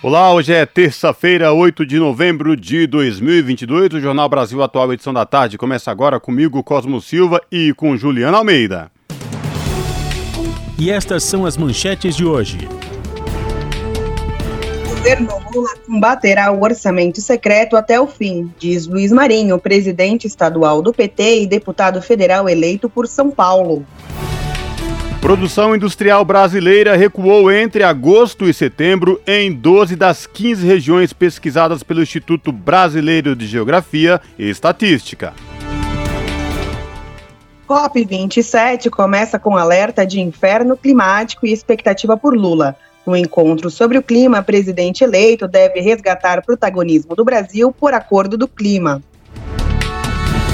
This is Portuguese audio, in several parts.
Olá, hoje é terça-feira, 8 de novembro de 2022. O Jornal Brasil Atual, edição da tarde, começa agora comigo, Cosmo Silva e com Juliana Almeida. E estas são as manchetes de hoje. O governo Lula combaterá o orçamento secreto até o fim, diz Luiz Marinho, presidente estadual do PT e deputado federal eleito por São Paulo. Produção industrial brasileira recuou entre agosto e setembro em 12 das 15 regiões pesquisadas pelo Instituto Brasileiro de Geografia e Estatística. COP27 começa com alerta de inferno climático e expectativa por Lula. No encontro sobre o clima, presidente eleito deve resgatar protagonismo do Brasil por acordo do clima.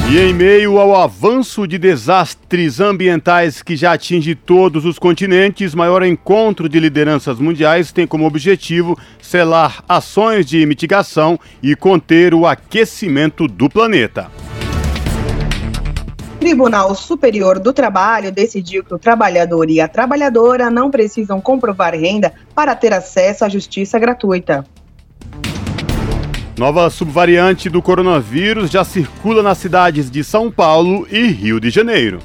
E em meio ao avanço de desastres ambientais que já atinge todos os continentes, maior encontro de lideranças mundiais tem como objetivo selar ações de mitigação e conter o aquecimento do planeta. Tribunal Superior do Trabalho decidiu que o trabalhador e a trabalhadora não precisam comprovar renda para ter acesso à justiça gratuita. Nova subvariante do coronavírus já circula nas cidades de São Paulo e Rio de Janeiro.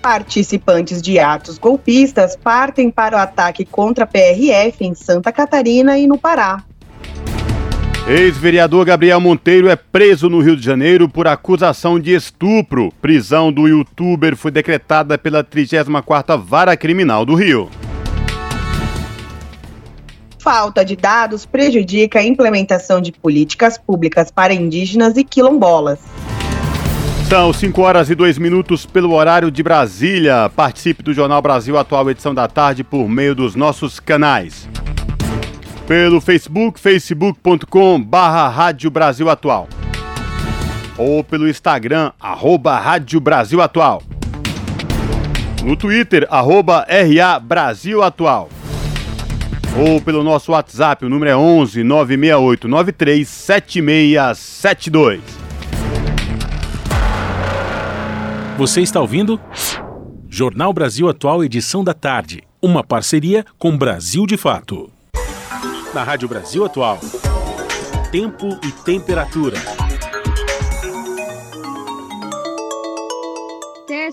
Participantes de atos golpistas partem para o ataque contra a PRF em Santa Catarina e no Pará. Ex-vereador Gabriel Monteiro é preso no Rio de Janeiro por acusação de estupro. Prisão do youtuber foi decretada pela 34ª Vara Criminal do Rio. Falta de dados prejudica a implementação de políticas públicas para indígenas e quilombolas. São 5 horas e 2 minutos pelo horário de Brasília. Participe do Jornal Brasil Atual, edição da tarde, por meio dos nossos canais. Pelo Facebook, facebook.com Rádio Brasil Atual. Ou pelo Instagram, arroba Rádio Brasil Atual. No Twitter, arroba RA Brasil Atual ou pelo nosso WhatsApp, o número é 11 968 93 7672. Você está ouvindo? Jornal Brasil Atual, edição da tarde. Uma parceria com Brasil de Fato. Na Rádio Brasil Atual. Tempo e temperatura.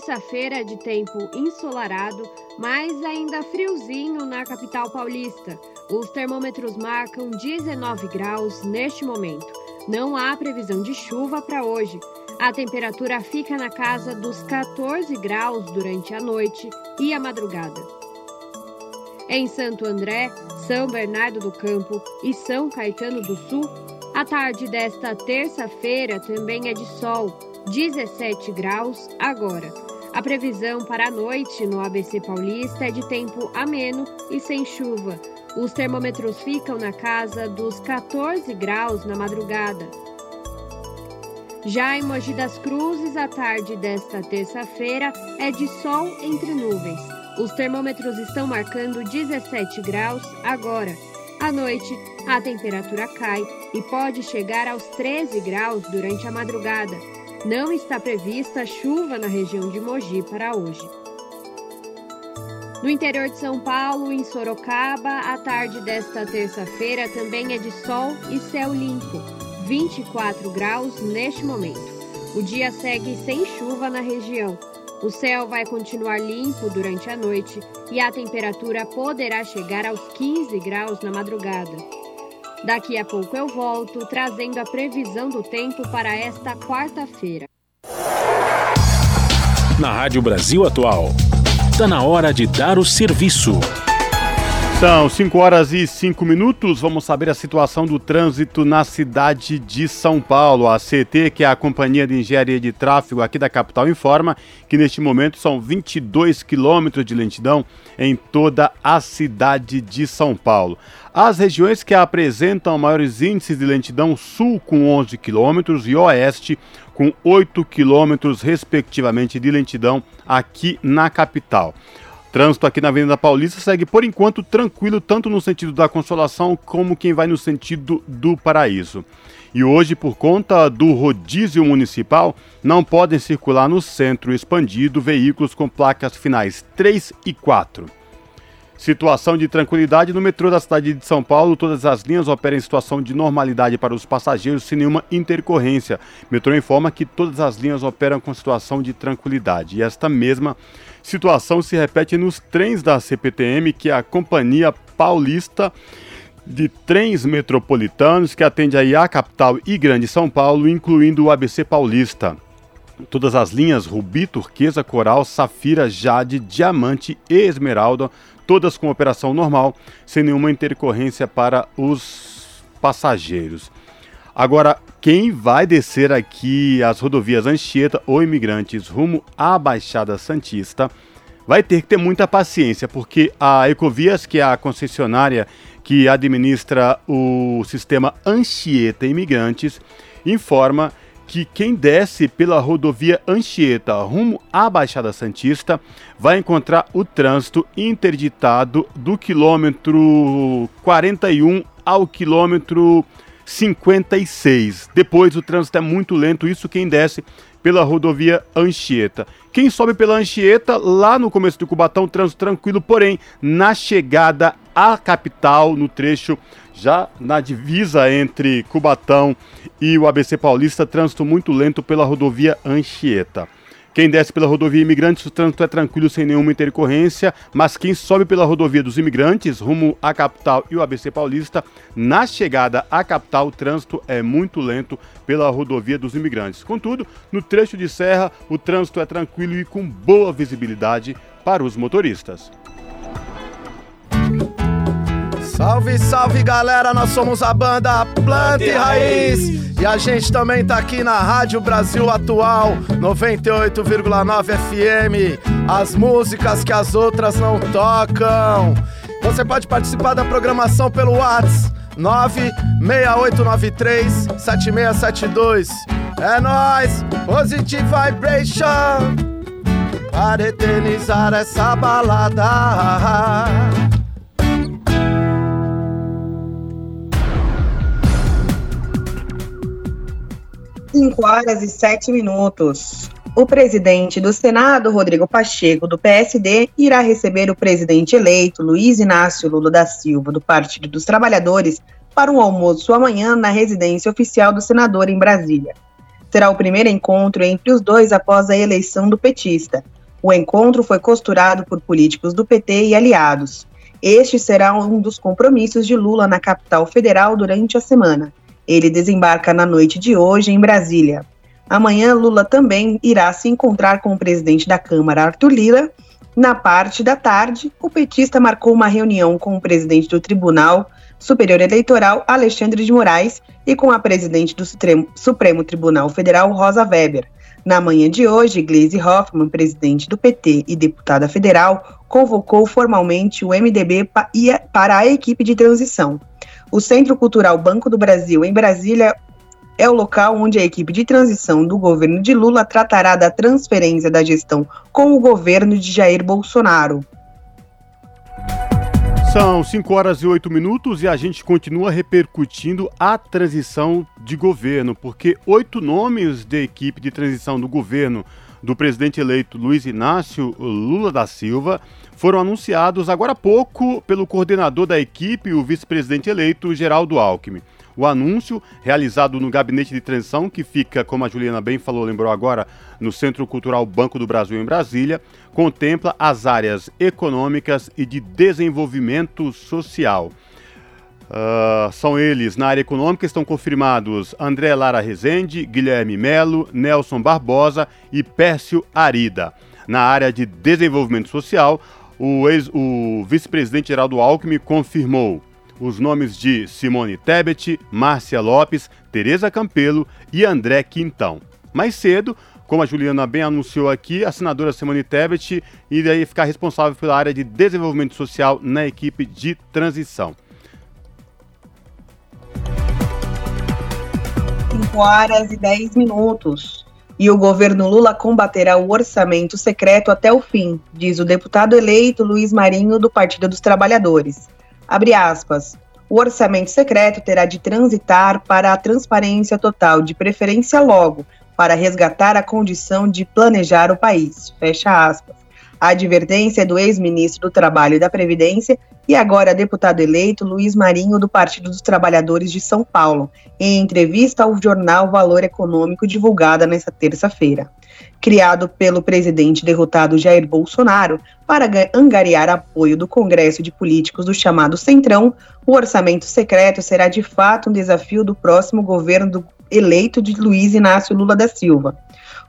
Terça-feira de tempo ensolarado, mas ainda friozinho na capital paulista. Os termômetros marcam 19 graus neste momento. Não há previsão de chuva para hoje. A temperatura fica na casa dos 14 graus durante a noite e a madrugada. Em Santo André, São Bernardo do Campo e São Caetano do Sul, a tarde desta terça-feira também é de sol, 17 graus agora. A previsão para a noite no ABC Paulista é de tempo ameno e sem chuva. Os termômetros ficam na casa dos 14 graus na madrugada. Já em Mogi das Cruzes, a tarde desta terça-feira é de sol entre nuvens. Os termômetros estão marcando 17 graus agora. À noite, a temperatura cai e pode chegar aos 13 graus durante a madrugada. Não está prevista chuva na região de Mogi para hoje. No interior de São Paulo, em Sorocaba, a tarde desta terça-feira também é de sol e céu limpo, 24 graus neste momento. O dia segue sem chuva na região. O céu vai continuar limpo durante a noite e a temperatura poderá chegar aos 15 graus na madrugada. Daqui a pouco eu volto trazendo a previsão do tempo para esta quarta-feira. Na Rádio Brasil Atual, está na hora de dar o serviço. São 5 horas e 5 minutos. Vamos saber a situação do trânsito na cidade de São Paulo. A CT, que é a Companhia de Engenharia de Tráfego aqui da capital, informa que neste momento são 22 quilômetros de lentidão em toda a cidade de São Paulo. As regiões que apresentam maiores índices de lentidão, sul com 11 quilômetros e oeste com 8 quilômetros, respectivamente, de lentidão aqui na capital. Trânsito aqui na Avenida Paulista segue por enquanto tranquilo, tanto no sentido da Consolação como quem vai no sentido do Paraíso. E hoje, por conta do rodízio municipal, não podem circular no centro expandido veículos com placas finais 3 e 4. Situação de tranquilidade no metrô da cidade de São Paulo. Todas as linhas operam em situação de normalidade para os passageiros sem nenhuma intercorrência. O metrô informa que todas as linhas operam com situação de tranquilidade. E esta mesma situação se repete nos trens da CPTM, que é a Companhia Paulista de Trens Metropolitanos, que atende aí a capital e Grande São Paulo, incluindo o ABC Paulista. Todas as linhas Rubi, Turquesa, Coral, Safira, Jade, Diamante e Esmeralda todas com operação normal, sem nenhuma intercorrência para os passageiros. Agora, quem vai descer aqui as rodovias Anchieta ou imigrantes rumo à Baixada Santista vai ter que ter muita paciência, porque a Ecovias, que é a concessionária que administra o sistema Anchieta Imigrantes, informa que quem desce pela rodovia Anchieta rumo à Baixada Santista vai encontrar o trânsito interditado do quilômetro 41 ao quilômetro 56. Depois o trânsito é muito lento, isso quem desce pela rodovia Anchieta. Quem sobe pela Anchieta, lá no começo do Cubatão, trânsito tranquilo, porém, na chegada à capital, no trecho já na divisa entre Cubatão e o ABC Paulista, trânsito muito lento pela rodovia Anchieta. Quem desce pela rodovia Imigrantes, o trânsito é tranquilo sem nenhuma intercorrência, mas quem sobe pela rodovia dos Imigrantes, rumo à capital e o ABC Paulista, na chegada à capital, o trânsito é muito lento pela rodovia dos Imigrantes. Contudo, no trecho de serra, o trânsito é tranquilo e com boa visibilidade para os motoristas. Salve, salve galera, nós somos a banda Planta e Raiz e a gente também tá aqui na Rádio Brasil Atual 98,9 FM. As músicas que as outras não tocam. Você pode participar da programação pelo WhatsApp 96893 7672. É nós, Positive Vibration, para eternizar essa balada. 5 horas e 7 minutos. O presidente do Senado, Rodrigo Pacheco, do PSD, irá receber o presidente eleito, Luiz Inácio Lula da Silva, do Partido dos Trabalhadores, para um almoço amanhã na residência oficial do senador em Brasília. Será o primeiro encontro entre os dois após a eleição do petista. O encontro foi costurado por políticos do PT e aliados. Este será um dos compromissos de Lula na capital federal durante a semana. Ele desembarca na noite de hoje em Brasília. Amanhã, Lula também irá se encontrar com o presidente da Câmara, Arthur Lira. Na parte da tarde, o petista marcou uma reunião com o presidente do Tribunal Superior Eleitoral, Alexandre de Moraes, e com a presidente do Supremo Tribunal Federal, Rosa Weber. Na manhã de hoje, Gleisi Hoffmann, presidente do PT e deputada federal, convocou formalmente o MDB para a equipe de transição. O Centro Cultural Banco do Brasil, em Brasília, é o local onde a equipe de transição do governo de Lula tratará da transferência da gestão com o governo de Jair Bolsonaro. São 5 horas e 8 minutos e a gente continua repercutindo a transição de governo, porque oito nomes de equipe de transição do governo do presidente eleito Luiz Inácio Lula da Silva foram anunciados agora há pouco pelo coordenador da equipe, o vice-presidente eleito Geraldo Alckmin. O anúncio, realizado no gabinete de transição, que fica, como a Juliana bem falou, lembrou agora, no Centro Cultural Banco do Brasil, em Brasília, contempla as áreas econômicas e de desenvolvimento social. Uh, são eles, na área econômica, estão confirmados André Lara Rezende, Guilherme Melo, Nelson Barbosa e Pércio Arida. Na área de desenvolvimento social, o, o vice-presidente Geraldo Alckmin confirmou os nomes de Simone Tebet, Márcia Lopes, Tereza Campelo e André Quintão. Mais cedo, como a Juliana bem anunciou aqui, a senadora Simone Tebet iria ficar responsável pela área de desenvolvimento social na equipe de transição. 5 horas e 10 minutos. E o governo Lula combaterá o orçamento secreto até o fim, diz o deputado eleito Luiz Marinho, do Partido dos Trabalhadores. Abre aspas. O orçamento secreto terá de transitar para a transparência total, de preferência logo, para resgatar a condição de planejar o país. Fecha aspas. A advertência é do ex-ministro do Trabalho e da Previdência e agora deputado eleito Luiz Marinho, do Partido dos Trabalhadores de São Paulo, em entrevista ao jornal Valor Econômico divulgada nesta terça-feira. Criado pelo presidente derrotado Jair Bolsonaro para angariar apoio do Congresso de Políticos do chamado Centrão, o orçamento secreto será de fato um desafio do próximo governo do eleito de Luiz Inácio Lula da Silva.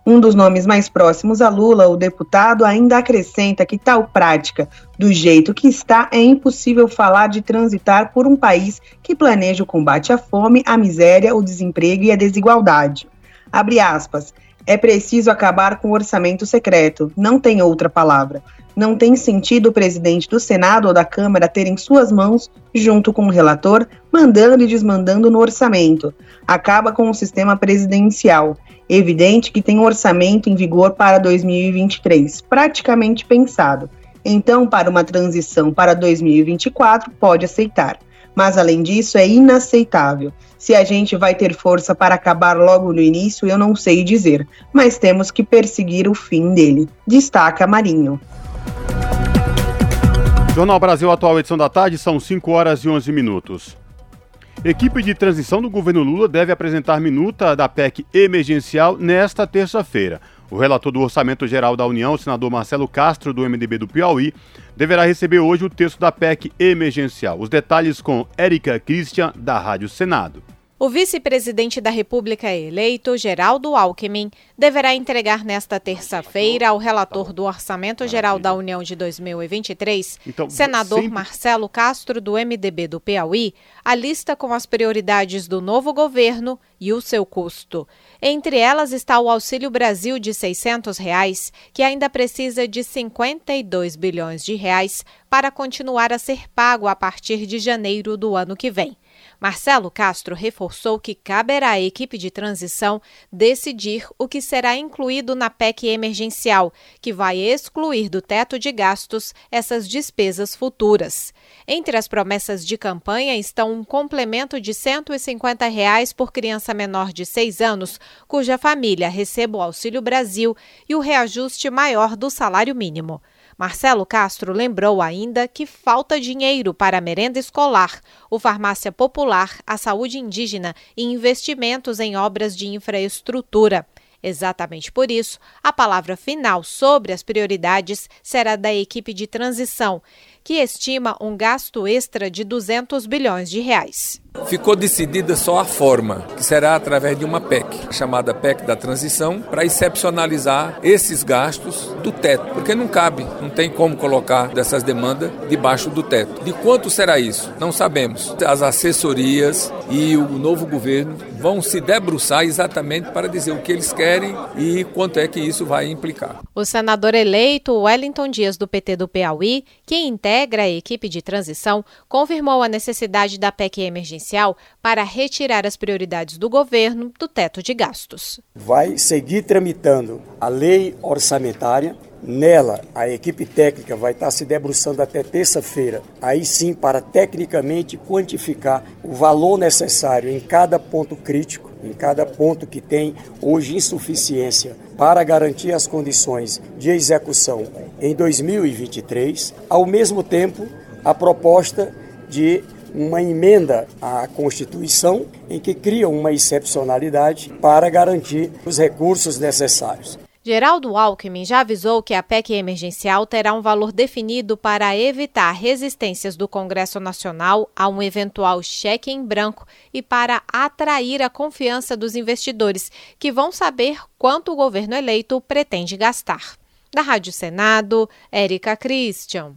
Um dos nomes mais próximos a Lula, o deputado, ainda acrescenta que tal prática, do jeito que está, é impossível falar de transitar por um país que planeja o combate à fome, à miséria, o desemprego e a desigualdade. Abre aspas. É preciso acabar com o orçamento secreto, não tem outra palavra. Não tem sentido o presidente do Senado ou da Câmara ter em suas mãos, junto com o relator, mandando e desmandando no orçamento. Acaba com o sistema presidencial evidente que tem um orçamento em vigor para 2023, praticamente pensado. Então, para uma transição para 2024, pode aceitar. Mas, além disso, é inaceitável. Se a gente vai ter força para acabar logo no início, eu não sei dizer, mas temos que perseguir o fim dele. Destaca Marinho. Jornal Brasil Atual, edição da tarde, são 5 horas e 11 minutos. Equipe de transição do governo Lula deve apresentar minuta da PEC emergencial nesta terça-feira. O relator do Orçamento Geral da União, senador Marcelo Castro, do MDB do Piauí, deverá receber hoje o texto da PEC emergencial. Os detalhes com Érica Christian, da Rádio Senado. O vice-presidente da República eleito, Geraldo Alckmin, deverá entregar nesta terça-feira ao relator do Orçamento Geral da União de 2023, então, senador sempre... Marcelo Castro, do MDB do Piauí, a lista com as prioridades do novo governo e o seu custo. Entre elas está o Auxílio Brasil de 600 reais, que ainda precisa de 52 bilhões de reais para continuar a ser pago a partir de janeiro do ano que vem. Marcelo Castro reforçou que caberá à equipe de transição decidir o que será incluído na PEC emergencial, que vai excluir do teto de gastos essas despesas futuras. Entre as promessas de campanha estão um complemento de 150 reais por criança menor de 6 anos, cuja família receba o Auxílio Brasil, e o reajuste maior do salário mínimo. Marcelo Castro lembrou ainda que falta dinheiro para a merenda escolar, o farmácia popular, a saúde indígena e investimentos em obras de infraestrutura. Exatamente por isso, a palavra final sobre as prioridades será da equipe de transição, que estima um gasto extra de 200 bilhões de reais. Ficou decidida só a forma, que será através de uma PEC, chamada PEC da transição, para excepcionalizar esses gastos do teto, porque não cabe, não tem como colocar dessas demandas debaixo do teto. De quanto será isso? Não sabemos. As assessorias e o novo governo vão se debruçar exatamente para dizer o que eles querem e quanto é que isso vai implicar. O senador eleito Wellington Dias do PT do Piauí, que integra a equipe de transição, confirmou a necessidade da PEC emergencial para retirar as prioridades do governo do teto de gastos. Vai seguir tramitando a lei orçamentária Nela, a equipe técnica vai estar se debruçando até terça-feira, aí sim para tecnicamente quantificar o valor necessário em cada ponto crítico, em cada ponto que tem hoje insuficiência para garantir as condições de execução em 2023, ao mesmo tempo a proposta de uma emenda à Constituição em que cria uma excepcionalidade para garantir os recursos necessários. Geraldo Alckmin já avisou que a PEC emergencial terá um valor definido para evitar resistências do Congresso Nacional a um eventual cheque em branco e para atrair a confiança dos investidores, que vão saber quanto o governo eleito pretende gastar. Da Rádio Senado, Érica Christian.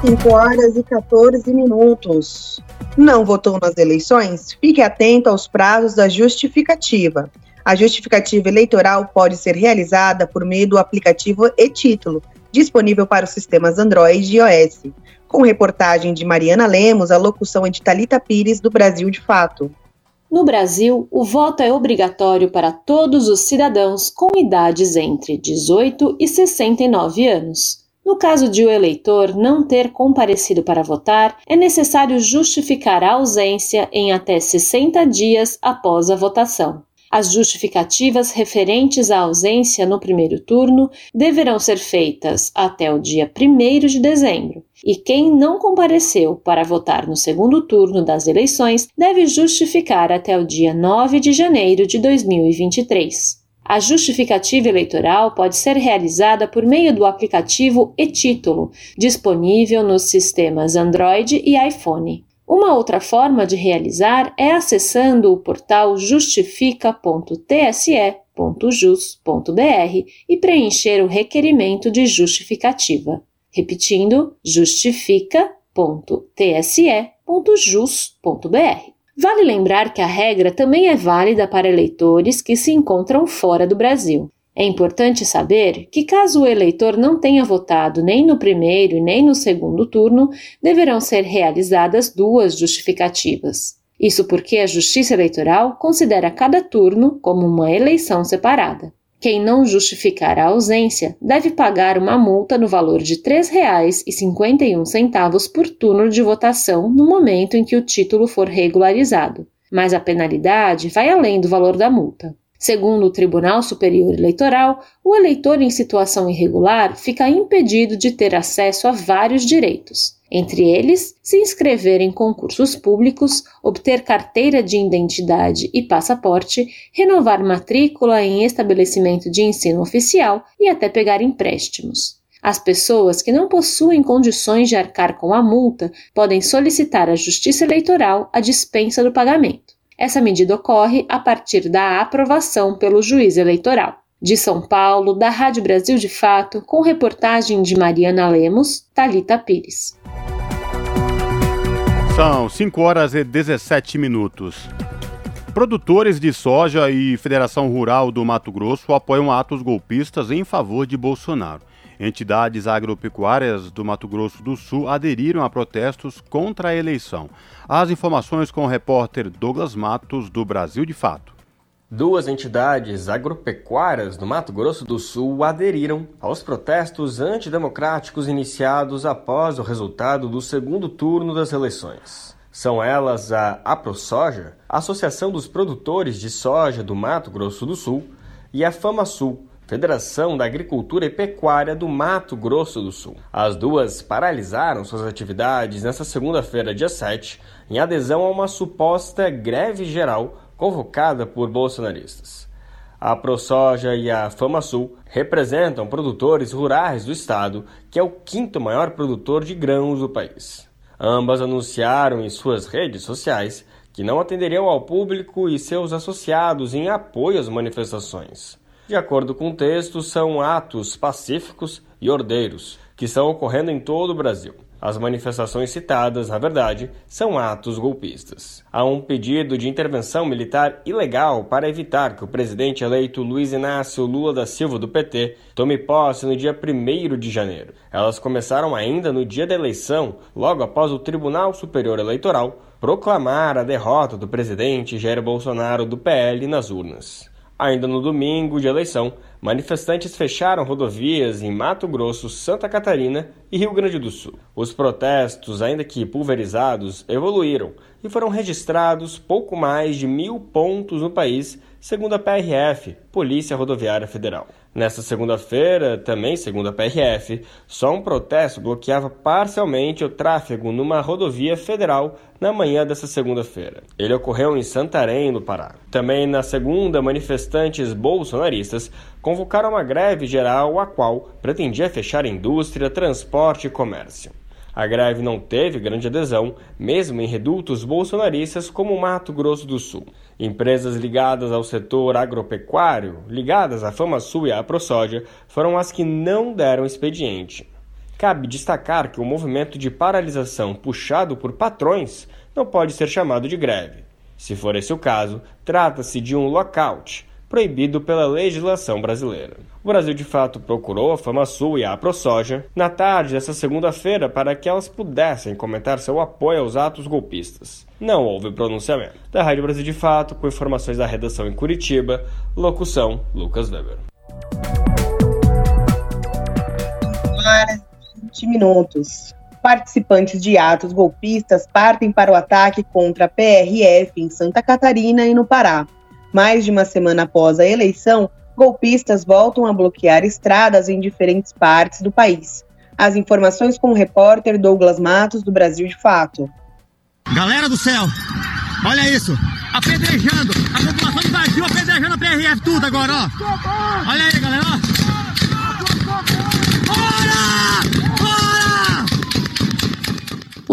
5 horas e 14 minutos. Não votou nas eleições? Fique atento aos prazos da justificativa. A justificativa eleitoral pode ser realizada por meio do aplicativo e-Título, disponível para os sistemas Android e iOS. Com reportagem de Mariana Lemos, a locução é de Talita Pires, do Brasil de Fato. No Brasil, o voto é obrigatório para todos os cidadãos com idades entre 18 e 69 anos. No caso de o eleitor não ter comparecido para votar, é necessário justificar a ausência em até 60 dias após a votação. As justificativas referentes à ausência no primeiro turno deverão ser feitas até o dia 1 de dezembro, e quem não compareceu para votar no segundo turno das eleições deve justificar até o dia 9 de janeiro de 2023. A justificativa eleitoral pode ser realizada por meio do aplicativo e-Título, disponível nos sistemas Android e iPhone. Uma outra forma de realizar é acessando o portal justifica.tse.jus.br e preencher o requerimento de justificativa. Repetindo, justifica.tse.jus.br. Vale lembrar que a regra também é válida para eleitores que se encontram fora do Brasil. É importante saber que, caso o eleitor não tenha votado nem no primeiro e nem no segundo turno, deverão ser realizadas duas justificativas. Isso porque a Justiça Eleitoral considera cada turno como uma eleição separada. Quem não justificar a ausência deve pagar uma multa no valor de R$ 3,51 por turno de votação no momento em que o título for regularizado, mas a penalidade vai além do valor da multa. Segundo o Tribunal Superior Eleitoral, o eleitor em situação irregular fica impedido de ter acesso a vários direitos, entre eles, se inscrever em concursos públicos, obter carteira de identidade e passaporte, renovar matrícula em estabelecimento de ensino oficial e até pegar empréstimos. As pessoas que não possuem condições de arcar com a multa podem solicitar à Justiça Eleitoral a dispensa do pagamento. Essa medida ocorre a partir da aprovação pelo juiz eleitoral. De São Paulo, da Rádio Brasil de Fato, com reportagem de Mariana Lemos, Talita Pires. São 5 horas e 17 minutos. Produtores de soja e Federação Rural do Mato Grosso apoiam atos golpistas em favor de Bolsonaro. Entidades agropecuárias do Mato Grosso do Sul aderiram a protestos contra a eleição. As informações com o repórter Douglas Matos, do Brasil de Fato. Duas entidades agropecuárias do Mato Grosso do Sul aderiram aos protestos antidemocráticos iniciados após o resultado do segundo turno das eleições. São elas a AproSoja, Associação dos Produtores de Soja do Mato Grosso do Sul, e a FamaSul, Federação da Agricultura e Pecuária do Mato Grosso do Sul. As duas paralisaram suas atividades nesta segunda-feira, dia 7, em adesão a uma suposta greve geral convocada por bolsonaristas. A ProSoja e a FamaSul representam produtores rurais do estado, que é o quinto maior produtor de grãos do país. Ambas anunciaram em suas redes sociais que não atenderiam ao público e seus associados em apoio às manifestações. De acordo com o texto, são atos pacíficos e ordeiros que estão ocorrendo em todo o Brasil. As manifestações citadas, na verdade, são atos golpistas. Há um pedido de intervenção militar ilegal para evitar que o presidente eleito Luiz Inácio Lula da Silva do PT tome posse no dia 1 de janeiro. Elas começaram ainda no dia da eleição, logo após o Tribunal Superior Eleitoral proclamar a derrota do presidente Jair Bolsonaro do PL nas urnas. Ainda no domingo de eleição, manifestantes fecharam rodovias em Mato Grosso, Santa Catarina e Rio Grande do Sul. Os protestos, ainda que pulverizados, evoluíram e foram registrados pouco mais de mil pontos no país, segundo a PRF, Polícia Rodoviária Federal. Nesta segunda-feira, também segundo a PRF, só um protesto bloqueava parcialmente o tráfego numa rodovia federal na manhã dessa segunda-feira. Ele ocorreu em Santarém, no Pará. Também na segunda, manifestantes bolsonaristas convocaram uma greve geral a qual pretendia fechar indústria, transporte e comércio. A greve não teve grande adesão, mesmo em redutos bolsonaristas como Mato Grosso do Sul. Empresas ligadas ao setor agropecuário, ligadas à FamaSul e à ProSoja, foram as que não deram expediente. Cabe destacar que o movimento de paralisação puxado por patrões não pode ser chamado de greve. Se for esse o caso, trata-se de um lockout, proibido pela legislação brasileira. O Brasil de fato procurou a FamaSul e a ProSoja na tarde dessa segunda-feira para que elas pudessem comentar seu apoio aos atos golpistas. Não houve pronunciamento. Da Rádio Brasil de Fato, com informações da redação em Curitiba, locução Lucas Weber. Horas 20 minutos. Participantes de atos golpistas partem para o ataque contra a PRF em Santa Catarina e no Pará. Mais de uma semana após a eleição, golpistas voltam a bloquear estradas em diferentes partes do país. As informações com o repórter Douglas Matos, do Brasil de Fato. Galera do céu, olha isso, apedrejando, a população invadiu, apedrejando a PRF tudo agora, ó. Olha aí, galera, ó. Bora!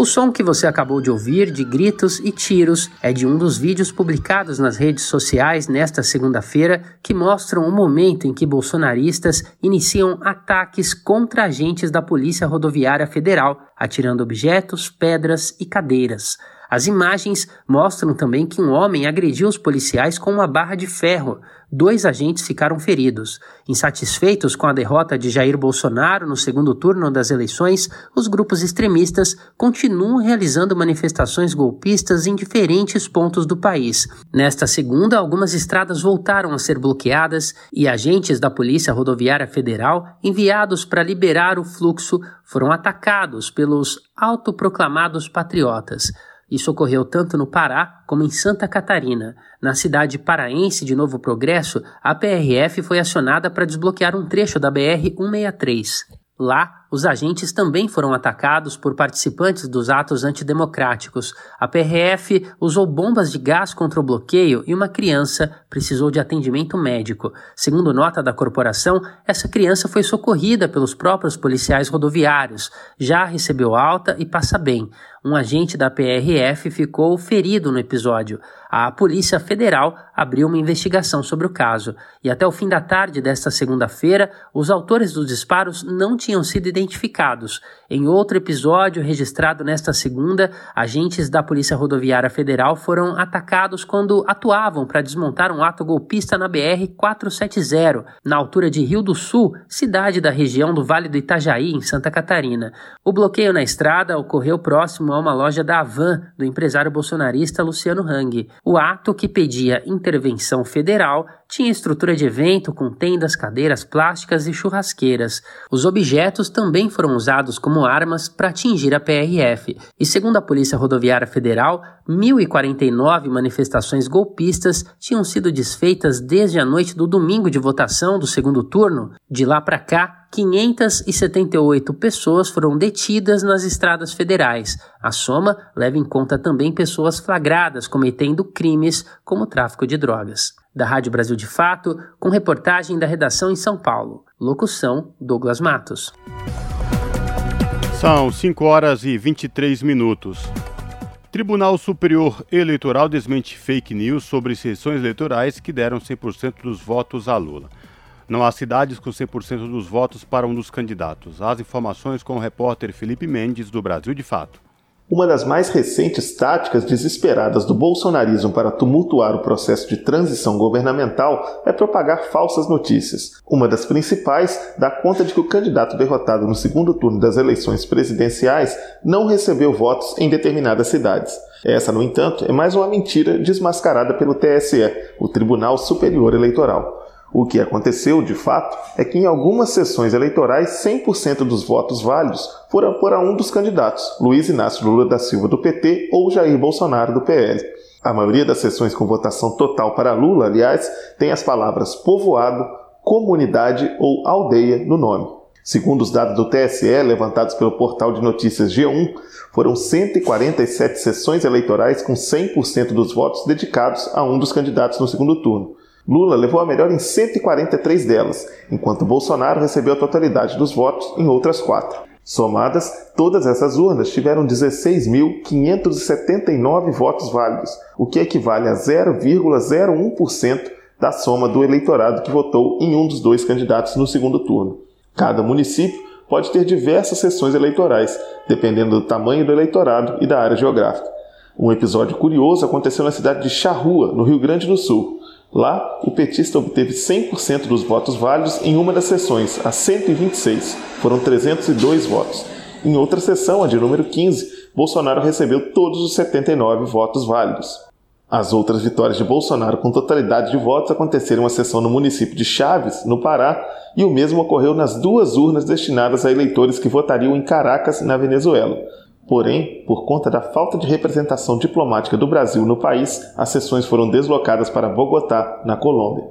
O som que você acabou de ouvir de gritos e tiros é de um dos vídeos publicados nas redes sociais nesta segunda-feira que mostram o momento em que bolsonaristas iniciam ataques contra agentes da Polícia Rodoviária Federal, atirando objetos, pedras e cadeiras. As imagens mostram também que um homem agrediu os policiais com uma barra de ferro. Dois agentes ficaram feridos. Insatisfeitos com a derrota de Jair Bolsonaro no segundo turno das eleições, os grupos extremistas continuam realizando manifestações golpistas em diferentes pontos do país. Nesta segunda, algumas estradas voltaram a ser bloqueadas e agentes da Polícia Rodoviária Federal, enviados para liberar o fluxo, foram atacados pelos autoproclamados patriotas. Isso ocorreu tanto no Pará como em Santa Catarina. Na cidade paraense de Novo Progresso, a PRF foi acionada para desbloquear um trecho da BR-163. Lá, os agentes também foram atacados por participantes dos atos antidemocráticos. A PRF usou bombas de gás contra o bloqueio e uma criança precisou de atendimento médico. Segundo nota da corporação, essa criança foi socorrida pelos próprios policiais rodoviários, já recebeu alta e passa bem. Um agente da PRF ficou ferido no episódio. A Polícia Federal abriu uma investigação sobre o caso e até o fim da tarde desta segunda-feira, os autores dos disparos não tinham sido identificados. Em outro episódio registrado nesta segunda, agentes da Polícia Rodoviária Federal foram atacados quando atuavam para desmontar um ato golpista na BR-470, na altura de Rio do Sul, cidade da região do Vale do Itajaí, em Santa Catarina. O bloqueio na estrada ocorreu próximo a uma loja da Avan, do empresário bolsonarista Luciano Hang. O ato, que pedia intervenção federal, tinha estrutura de evento com tendas, cadeiras plásticas e churrasqueiras. Os objetos também foram usados como armas para atingir a PRF. E segundo a Polícia Rodoviária Federal, 1.049 manifestações golpistas tinham sido desfeitas desde a noite do domingo de votação do segundo turno. De lá para cá, 578 pessoas foram detidas nas estradas federais. A soma leva em conta também pessoas flagradas cometendo crimes como tráfico de drogas. Da Rádio Brasil de Fato, com reportagem da redação em São Paulo. Locução: Douglas Matos. São 5 horas e 23 minutos. Tribunal Superior Eleitoral desmente fake news sobre sessões eleitorais que deram 100% dos votos a Lula. Não há cidades com 100% dos votos para um dos candidatos. As informações com o repórter Felipe Mendes, do Brasil de Fato. Uma das mais recentes táticas desesperadas do bolsonarismo para tumultuar o processo de transição governamental é propagar falsas notícias. Uma das principais dá conta de que o candidato derrotado no segundo turno das eleições presidenciais não recebeu votos em determinadas cidades. Essa, no entanto, é mais uma mentira desmascarada pelo TSE, o Tribunal Superior Eleitoral. O que aconteceu, de fato, é que em algumas sessões eleitorais 100% dos votos válidos foram para um dos candidatos, Luiz Inácio Lula da Silva do PT ou Jair Bolsonaro do PL. A maioria das sessões com votação total para Lula, aliás, tem as palavras povoado, comunidade ou aldeia no nome. Segundo os dados do TSE levantados pelo portal de notícias G1, foram 147 sessões eleitorais com 100% dos votos dedicados a um dos candidatos no segundo turno. Lula levou a melhor em 143 delas, enquanto Bolsonaro recebeu a totalidade dos votos em outras quatro. Somadas, todas essas urnas tiveram 16.579 votos válidos, o que equivale a 0,01% da soma do eleitorado que votou em um dos dois candidatos no segundo turno. Cada município pode ter diversas sessões eleitorais, dependendo do tamanho do eleitorado e da área geográfica. Um episódio curioso aconteceu na cidade de Charrua, no Rio Grande do Sul. Lá, o petista obteve 100% dos votos válidos em uma das sessões, a 126. Foram 302 votos. Em outra sessão, a de número 15, Bolsonaro recebeu todos os 79 votos válidos. As outras vitórias de Bolsonaro com totalidade de votos aconteceram em uma sessão no município de Chaves, no Pará, e o mesmo ocorreu nas duas urnas destinadas a eleitores que votariam em Caracas, na Venezuela. Porém, por conta da falta de representação diplomática do Brasil no país, as sessões foram deslocadas para Bogotá, na Colômbia.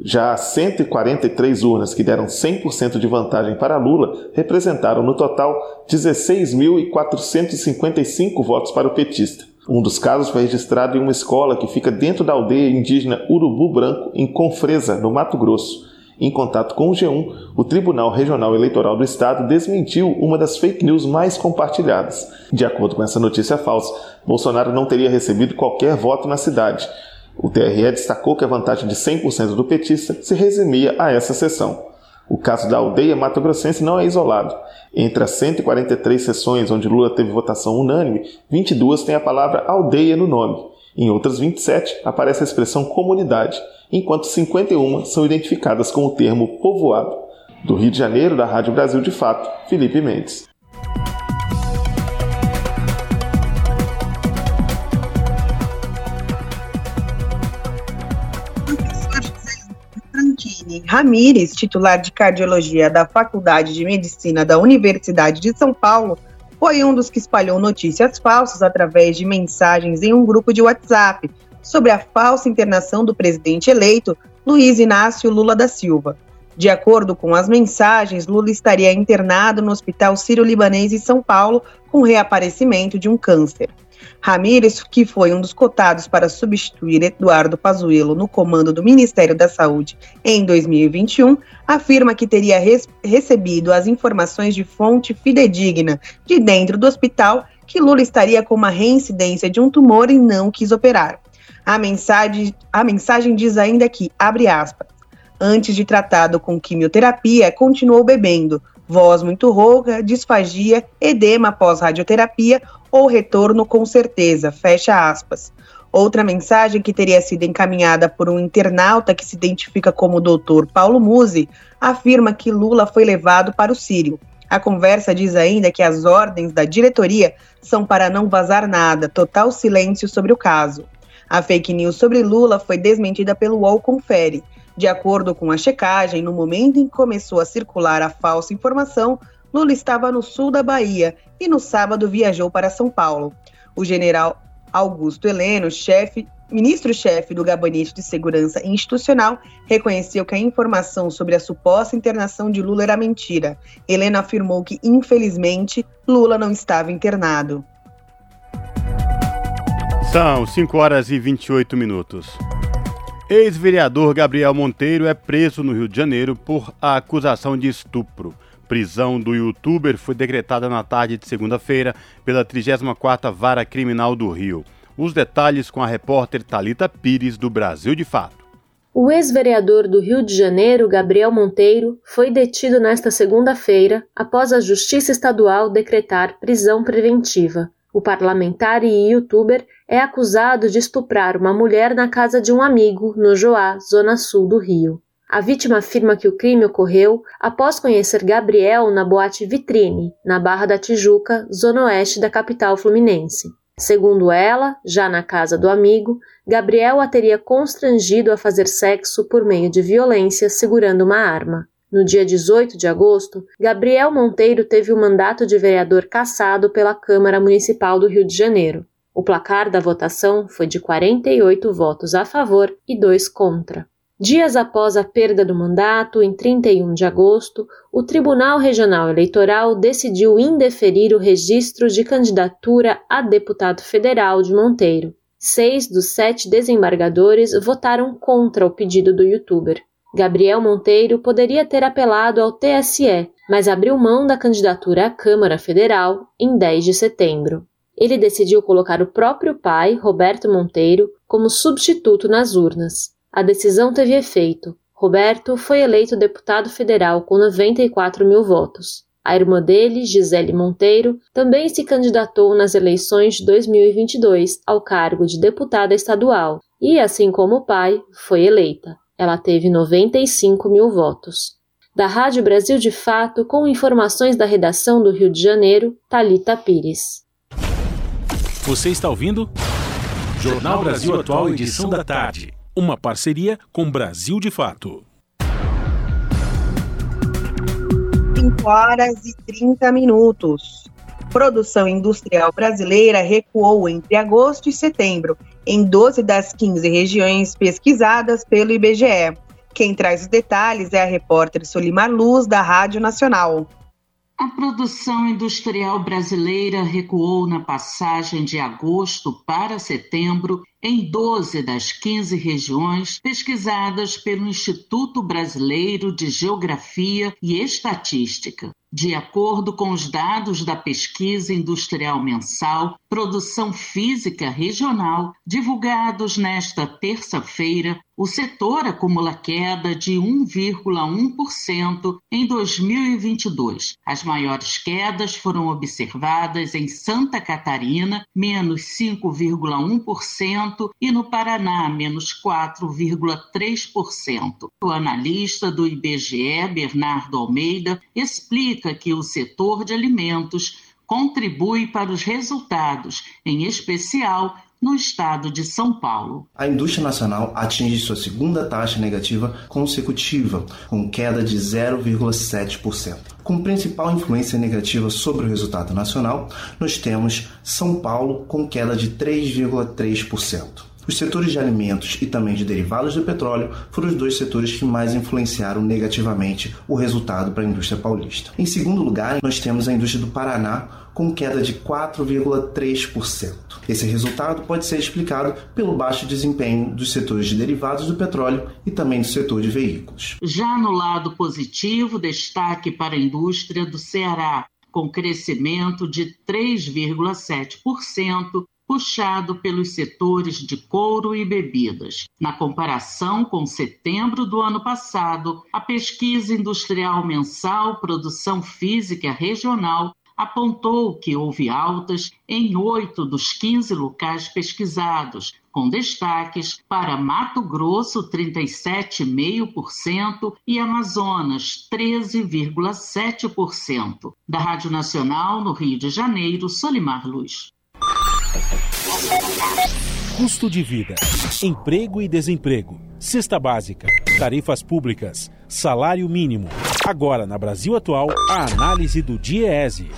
Já as 143 urnas que deram 100% de vantagem para Lula representaram no total 16.455 votos para o petista. Um dos casos foi registrado em uma escola que fica dentro da aldeia indígena Urubu Branco, em Confresa, no Mato Grosso. Em contato com o G1, o Tribunal Regional Eleitoral do Estado desmentiu uma das fake news mais compartilhadas. De acordo com essa notícia falsa, Bolsonaro não teria recebido qualquer voto na cidade. O TRE destacou que a vantagem de 100% do petista se resumia a essa sessão. O caso da aldeia Mato Grossense não é isolado. Entre as 143 sessões onde Lula teve votação unânime, 22 têm a palavra aldeia no nome. Em outras 27 aparece a expressão comunidade enquanto 51 são identificadas com o termo povoado. Do Rio de Janeiro, da Rádio Brasil de Fato, Felipe Mendes. Ramires, titular de cardiologia da Faculdade de Medicina da Universidade de São Paulo, foi um dos que espalhou notícias falsas através de mensagens em um grupo de WhatsApp sobre a falsa internação do presidente eleito Luiz Inácio Lula da Silva. De acordo com as mensagens, Lula estaria internado no Hospital Sírio-Libanês em São Paulo com reaparecimento de um câncer. Ramírez, que foi um dos cotados para substituir Eduardo Pazuello no comando do Ministério da Saúde em 2021, afirma que teria recebido as informações de fonte fidedigna de dentro do hospital que Lula estaria com uma reincidência de um tumor e não quis operar. A mensagem, a mensagem diz ainda que, abre aspas, antes de tratado com quimioterapia, continuou bebendo, voz muito rouca, disfagia, edema após radioterapia ou retorno com certeza, fecha aspas. Outra mensagem que teria sido encaminhada por um internauta que se identifica como doutor Paulo Musi afirma que Lula foi levado para o Sírio. A conversa diz ainda que as ordens da diretoria são para não vazar nada, total silêncio sobre o caso. A fake news sobre Lula foi desmentida pelo UOL Confere. De acordo com a checagem, no momento em que começou a circular a falsa informação, Lula estava no sul da Bahia e no sábado viajou para São Paulo. O general Augusto Heleno, chefe, ministro-chefe do Gabinete de Segurança Institucional, reconheceu que a informação sobre a suposta internação de Lula era mentira. Heleno afirmou que, infelizmente, Lula não estava internado. São 5 horas e 28 minutos. Ex-vereador Gabriel Monteiro é preso no Rio de Janeiro por acusação de estupro. Prisão do youtuber foi decretada na tarde de segunda-feira pela 34ª Vara Criminal do Rio. Os detalhes com a repórter Talita Pires do Brasil de Fato. O ex-vereador do Rio de Janeiro, Gabriel Monteiro, foi detido nesta segunda-feira após a Justiça Estadual decretar prisão preventiva. O parlamentar e youtuber é acusado de estuprar uma mulher na casa de um amigo no Joá, zona sul do Rio. A vítima afirma que o crime ocorreu após conhecer Gabriel na boate Vitrine, na Barra da Tijuca, zona oeste da capital fluminense. Segundo ela, já na casa do amigo, Gabriel a teria constrangido a fazer sexo por meio de violência segurando uma arma. No dia 18 de agosto, Gabriel Monteiro teve o mandato de vereador cassado pela Câmara Municipal do Rio de Janeiro. O placar da votação foi de 48 votos a favor e 2 contra. Dias após a perda do mandato, em 31 de agosto, o Tribunal Regional Eleitoral decidiu indeferir o registro de candidatura a deputado federal de Monteiro. Seis dos sete desembargadores votaram contra o pedido do youtuber. Gabriel Monteiro poderia ter apelado ao TSE, mas abriu mão da candidatura à Câmara Federal em 10 de setembro. Ele decidiu colocar o próprio pai, Roberto Monteiro, como substituto nas urnas. A decisão teve efeito. Roberto foi eleito deputado federal com 94 mil votos. A irmã dele, Gisele Monteiro, também se candidatou nas eleições de 2022 ao cargo de deputada estadual e, assim como o pai, foi eleita. Ela teve 95 mil votos. Da Rádio Brasil de Fato, com informações da redação do Rio de Janeiro, Talita Pires. Você está ouvindo? Jornal Brasil Atual, edição da tarde uma parceria com Brasil de Fato. 5 horas e 30 minutos. Produção industrial brasileira recuou entre agosto e setembro em 12 das 15 regiões pesquisadas pelo IBGE. Quem traz os detalhes é a repórter Solimar Luz, da Rádio Nacional. A produção industrial brasileira recuou na passagem de agosto para setembro em 12 das 15 regiões pesquisadas pelo Instituto Brasileiro de Geografia e Estatística. De acordo com os dados da Pesquisa Industrial Mensal Produção Física Regional, divulgados nesta terça-feira, o setor acumula queda de 1,1% em 2022. As maiores quedas foram observadas em Santa Catarina, menos 5,1%, e no Paraná, menos 4,3%. O analista do IBGE, Bernardo Almeida, explica que o setor de alimentos contribui para os resultados, em especial no estado de São Paulo. A indústria nacional atinge sua segunda taxa negativa consecutiva, com queda de 0,7%. Como principal influência negativa sobre o resultado nacional, nós temos São Paulo com queda de 3,3%. Os setores de alimentos e também de derivados do petróleo foram os dois setores que mais influenciaram negativamente o resultado para a indústria paulista. Em segundo lugar, nós temos a indústria do Paraná com queda de 4,3%. Esse resultado pode ser explicado pelo baixo desempenho dos setores de derivados do petróleo e também do setor de veículos. Já no lado positivo, destaque para a indústria do Ceará, com crescimento de 3,7%, puxado pelos setores de couro e bebidas. Na comparação com setembro do ano passado, a pesquisa industrial mensal Produção Física Regional apontou que houve altas em oito dos 15 locais pesquisados, com destaques para Mato Grosso, 37,5% e Amazonas, 13,7%. Da Rádio Nacional, no Rio de Janeiro, Solimar Luz. Custo de vida, emprego e desemprego, cesta básica, tarifas públicas, salário mínimo. Agora, na Brasil Atual, a análise do DIEESE.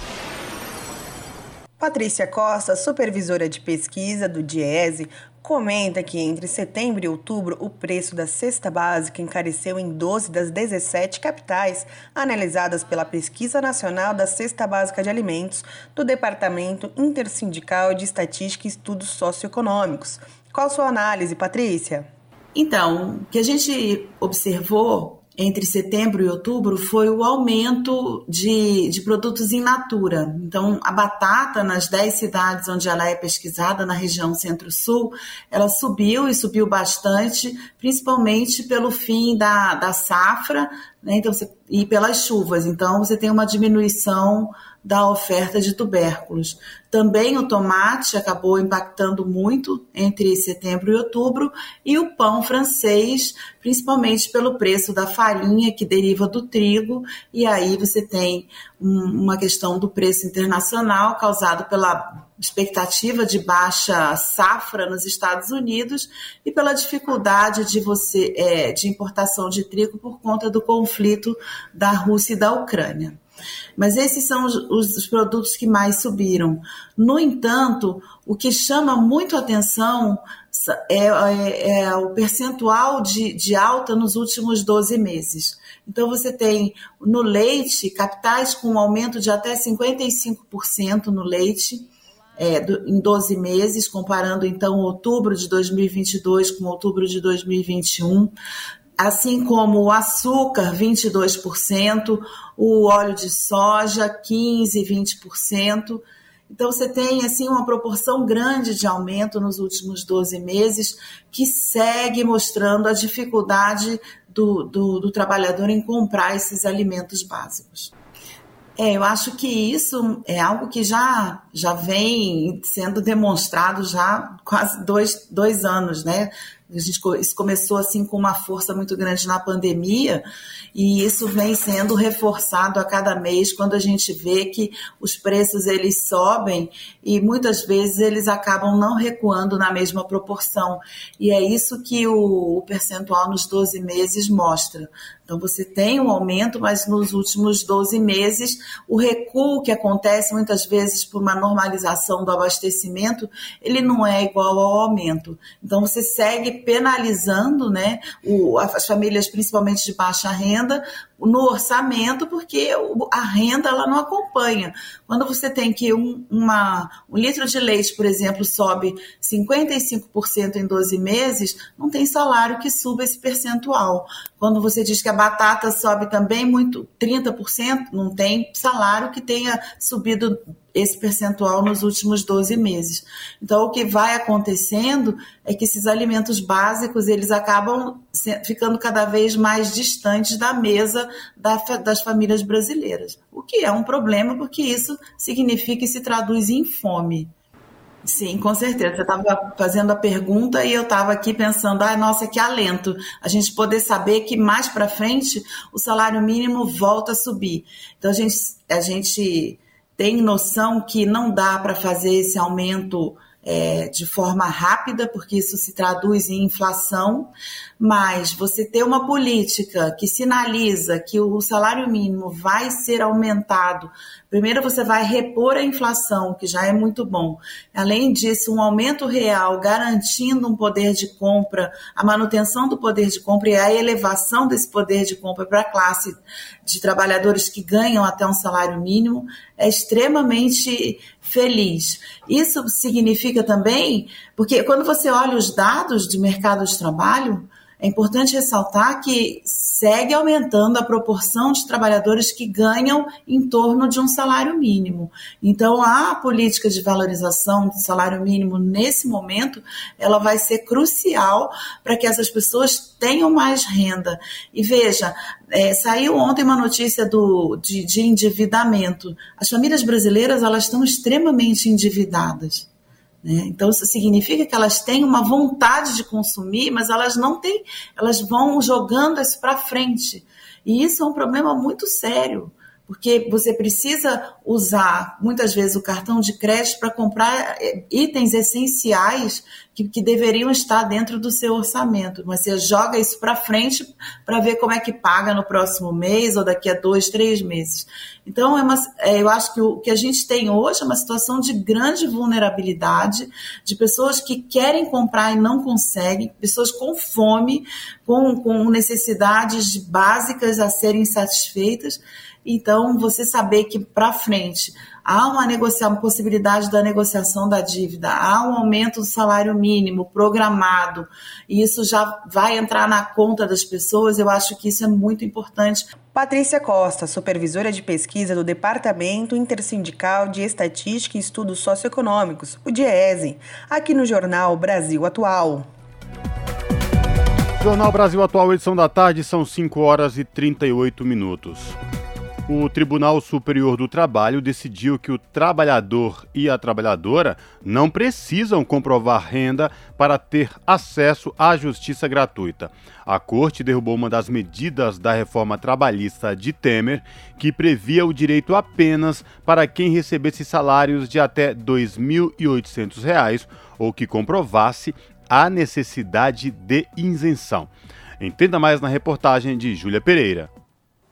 Patrícia Costa, supervisora de pesquisa do DIESE, comenta que entre setembro e outubro o preço da cesta básica encareceu em 12 das 17 capitais analisadas pela Pesquisa Nacional da Cesta Básica de Alimentos do Departamento Intersindical de Estatística e Estudos Socioeconômicos. Qual sua análise, Patrícia? Então, o que a gente observou entre setembro e outubro foi o aumento de, de produtos in natura. Então, a batata, nas 10 cidades onde ela é pesquisada, na região centro-sul, ela subiu e subiu bastante, principalmente pelo fim da, da safra né? então, você, e pelas chuvas. Então, você tem uma diminuição da oferta de tubérculos. Também o tomate acabou impactando muito entre setembro e outubro, e o pão francês, principalmente pelo preço da farinha que deriva do trigo, e aí você tem um, uma questão do preço internacional causado pela expectativa de baixa safra nos Estados Unidos e pela dificuldade de você é, de importação de trigo por conta do conflito da Rússia e da Ucrânia. Mas esses são os, os, produtos que mais subiram. No entanto, o que chama muito atenção é, é, é o percentual de, de alta nos últimos 12 meses. Então, você tem no leite capitais com um aumento de até 55% no leite. É, do, em 12 meses, comparando então outubro de 2022 com outubro de 2021 assim como o açúcar, 22%, o óleo de soja, 15%, 20%. Então, você tem assim uma proporção grande de aumento nos últimos 12 meses, que segue mostrando a dificuldade do, do, do trabalhador em comprar esses alimentos básicos. É, eu acho que isso é algo que já, já vem sendo demonstrado já quase dois, dois anos, né? A gente, isso começou assim com uma força muito grande na pandemia e isso vem sendo reforçado a cada mês quando a gente vê que os preços eles sobem e muitas vezes eles acabam não recuando na mesma proporção. E é isso que o, o percentual nos 12 meses mostra. Então, você tem um aumento, mas nos últimos 12 meses, o recuo que acontece muitas vezes por uma normalização do abastecimento, ele não é igual ao aumento. Então, você segue penalizando né, o, as famílias, principalmente de baixa renda, no orçamento, porque a renda ela não acompanha. Quando você tem que um, uma, um litro de leite, por exemplo, sobe 55% em 12 meses, não tem salário que suba esse percentual. Quando você diz que a batata sobe também muito, 30%, não tem salário que tenha subido esse percentual nos últimos 12 meses. Então, o que vai acontecendo é que esses alimentos básicos, eles acabam ficando cada vez mais distantes da mesa das famílias brasileiras. O que é um problema, porque isso significa e se traduz em fome. Sim, com certeza. Você estava fazendo a pergunta e eu estava aqui pensando, ah, nossa, que alento a gente poder saber que mais para frente o salário mínimo volta a subir. Então a gente, a gente tem noção que não dá para fazer esse aumento é, de forma rápida, porque isso se traduz em inflação, mas você ter uma política que sinaliza que o salário mínimo vai ser aumentado Primeiro, você vai repor a inflação, que já é muito bom. Além disso, um aumento real garantindo um poder de compra, a manutenção do poder de compra e a elevação desse poder de compra para a classe de trabalhadores que ganham até um salário mínimo é extremamente feliz. Isso significa também, porque quando você olha os dados de mercado de trabalho, é importante ressaltar que segue aumentando a proporção de trabalhadores que ganham em torno de um salário mínimo. Então, a política de valorização do salário mínimo nesse momento, ela vai ser crucial para que essas pessoas tenham mais renda. E veja, é, saiu ontem uma notícia do, de, de endividamento. As famílias brasileiras elas estão extremamente endividadas. Né? Então, isso significa que elas têm uma vontade de consumir, mas elas não têm, elas vão jogando isso para frente. E isso é um problema muito sério, porque você precisa usar muitas vezes o cartão de crédito para comprar é, itens essenciais que, que, deveriam estar dentro do seu orçamento. Mas você joga isso para frente para ver como é que paga no próximo mês ou daqui a dois, três meses. Então, é uma, é, eu acho que o que a gente tem hoje é uma situação de grande vulnerabilidade, de pessoas que querem comprar e não conseguem, pessoas com fome, com, com necessidades básicas a serem satisfeitas então, você saber que para frente há uma, negociação, uma possibilidade da negociação da dívida, há um aumento do salário mínimo programado, e isso já vai entrar na conta das pessoas, eu acho que isso é muito importante. Patrícia Costa, supervisora de pesquisa do Departamento Intersindical de Estatística e Estudos Socioeconômicos, o DIESE, aqui no Jornal Brasil Atual. Jornal Brasil Atual, edição da tarde, são 5 horas e 38 minutos. O Tribunal Superior do Trabalho decidiu que o trabalhador e a trabalhadora não precisam comprovar renda para ter acesso à justiça gratuita. A Corte derrubou uma das medidas da reforma trabalhista de Temer, que previa o direito apenas para quem recebesse salários de até R$ 2.800 ou que comprovasse a necessidade de isenção. Entenda mais na reportagem de Júlia Pereira.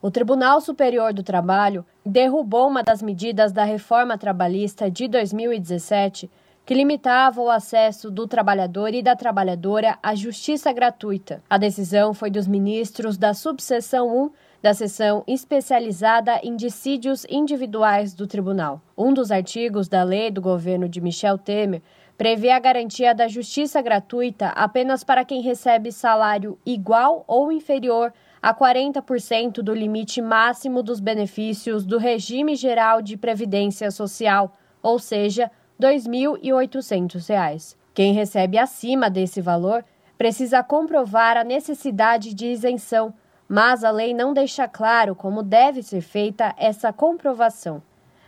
O Tribunal Superior do Trabalho derrubou uma das medidas da reforma trabalhista de 2017 que limitava o acesso do trabalhador e da trabalhadora à justiça gratuita. A decisão foi dos ministros da subseção 1 da seção especializada em dissídios individuais do tribunal. Um dos artigos da lei do governo de Michel Temer prevê a garantia da justiça gratuita apenas para quem recebe salário igual ou inferior a 40% do limite máximo dos benefícios do regime geral de previdência social, ou seja, R$ 2.800. Quem recebe acima desse valor precisa comprovar a necessidade de isenção, mas a lei não deixa claro como deve ser feita essa comprovação.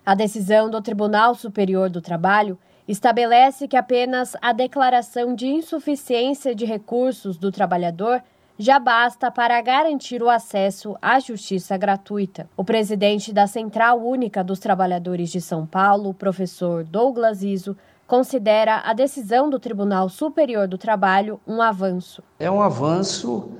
A decisão do Tribunal Superior do Trabalho estabelece que apenas a declaração de insuficiência de recursos do trabalhador já basta para garantir o acesso à justiça gratuita. O presidente da Central Única dos Trabalhadores de São Paulo, professor Douglas Iso, considera a decisão do Tribunal Superior do Trabalho um avanço. É um avanço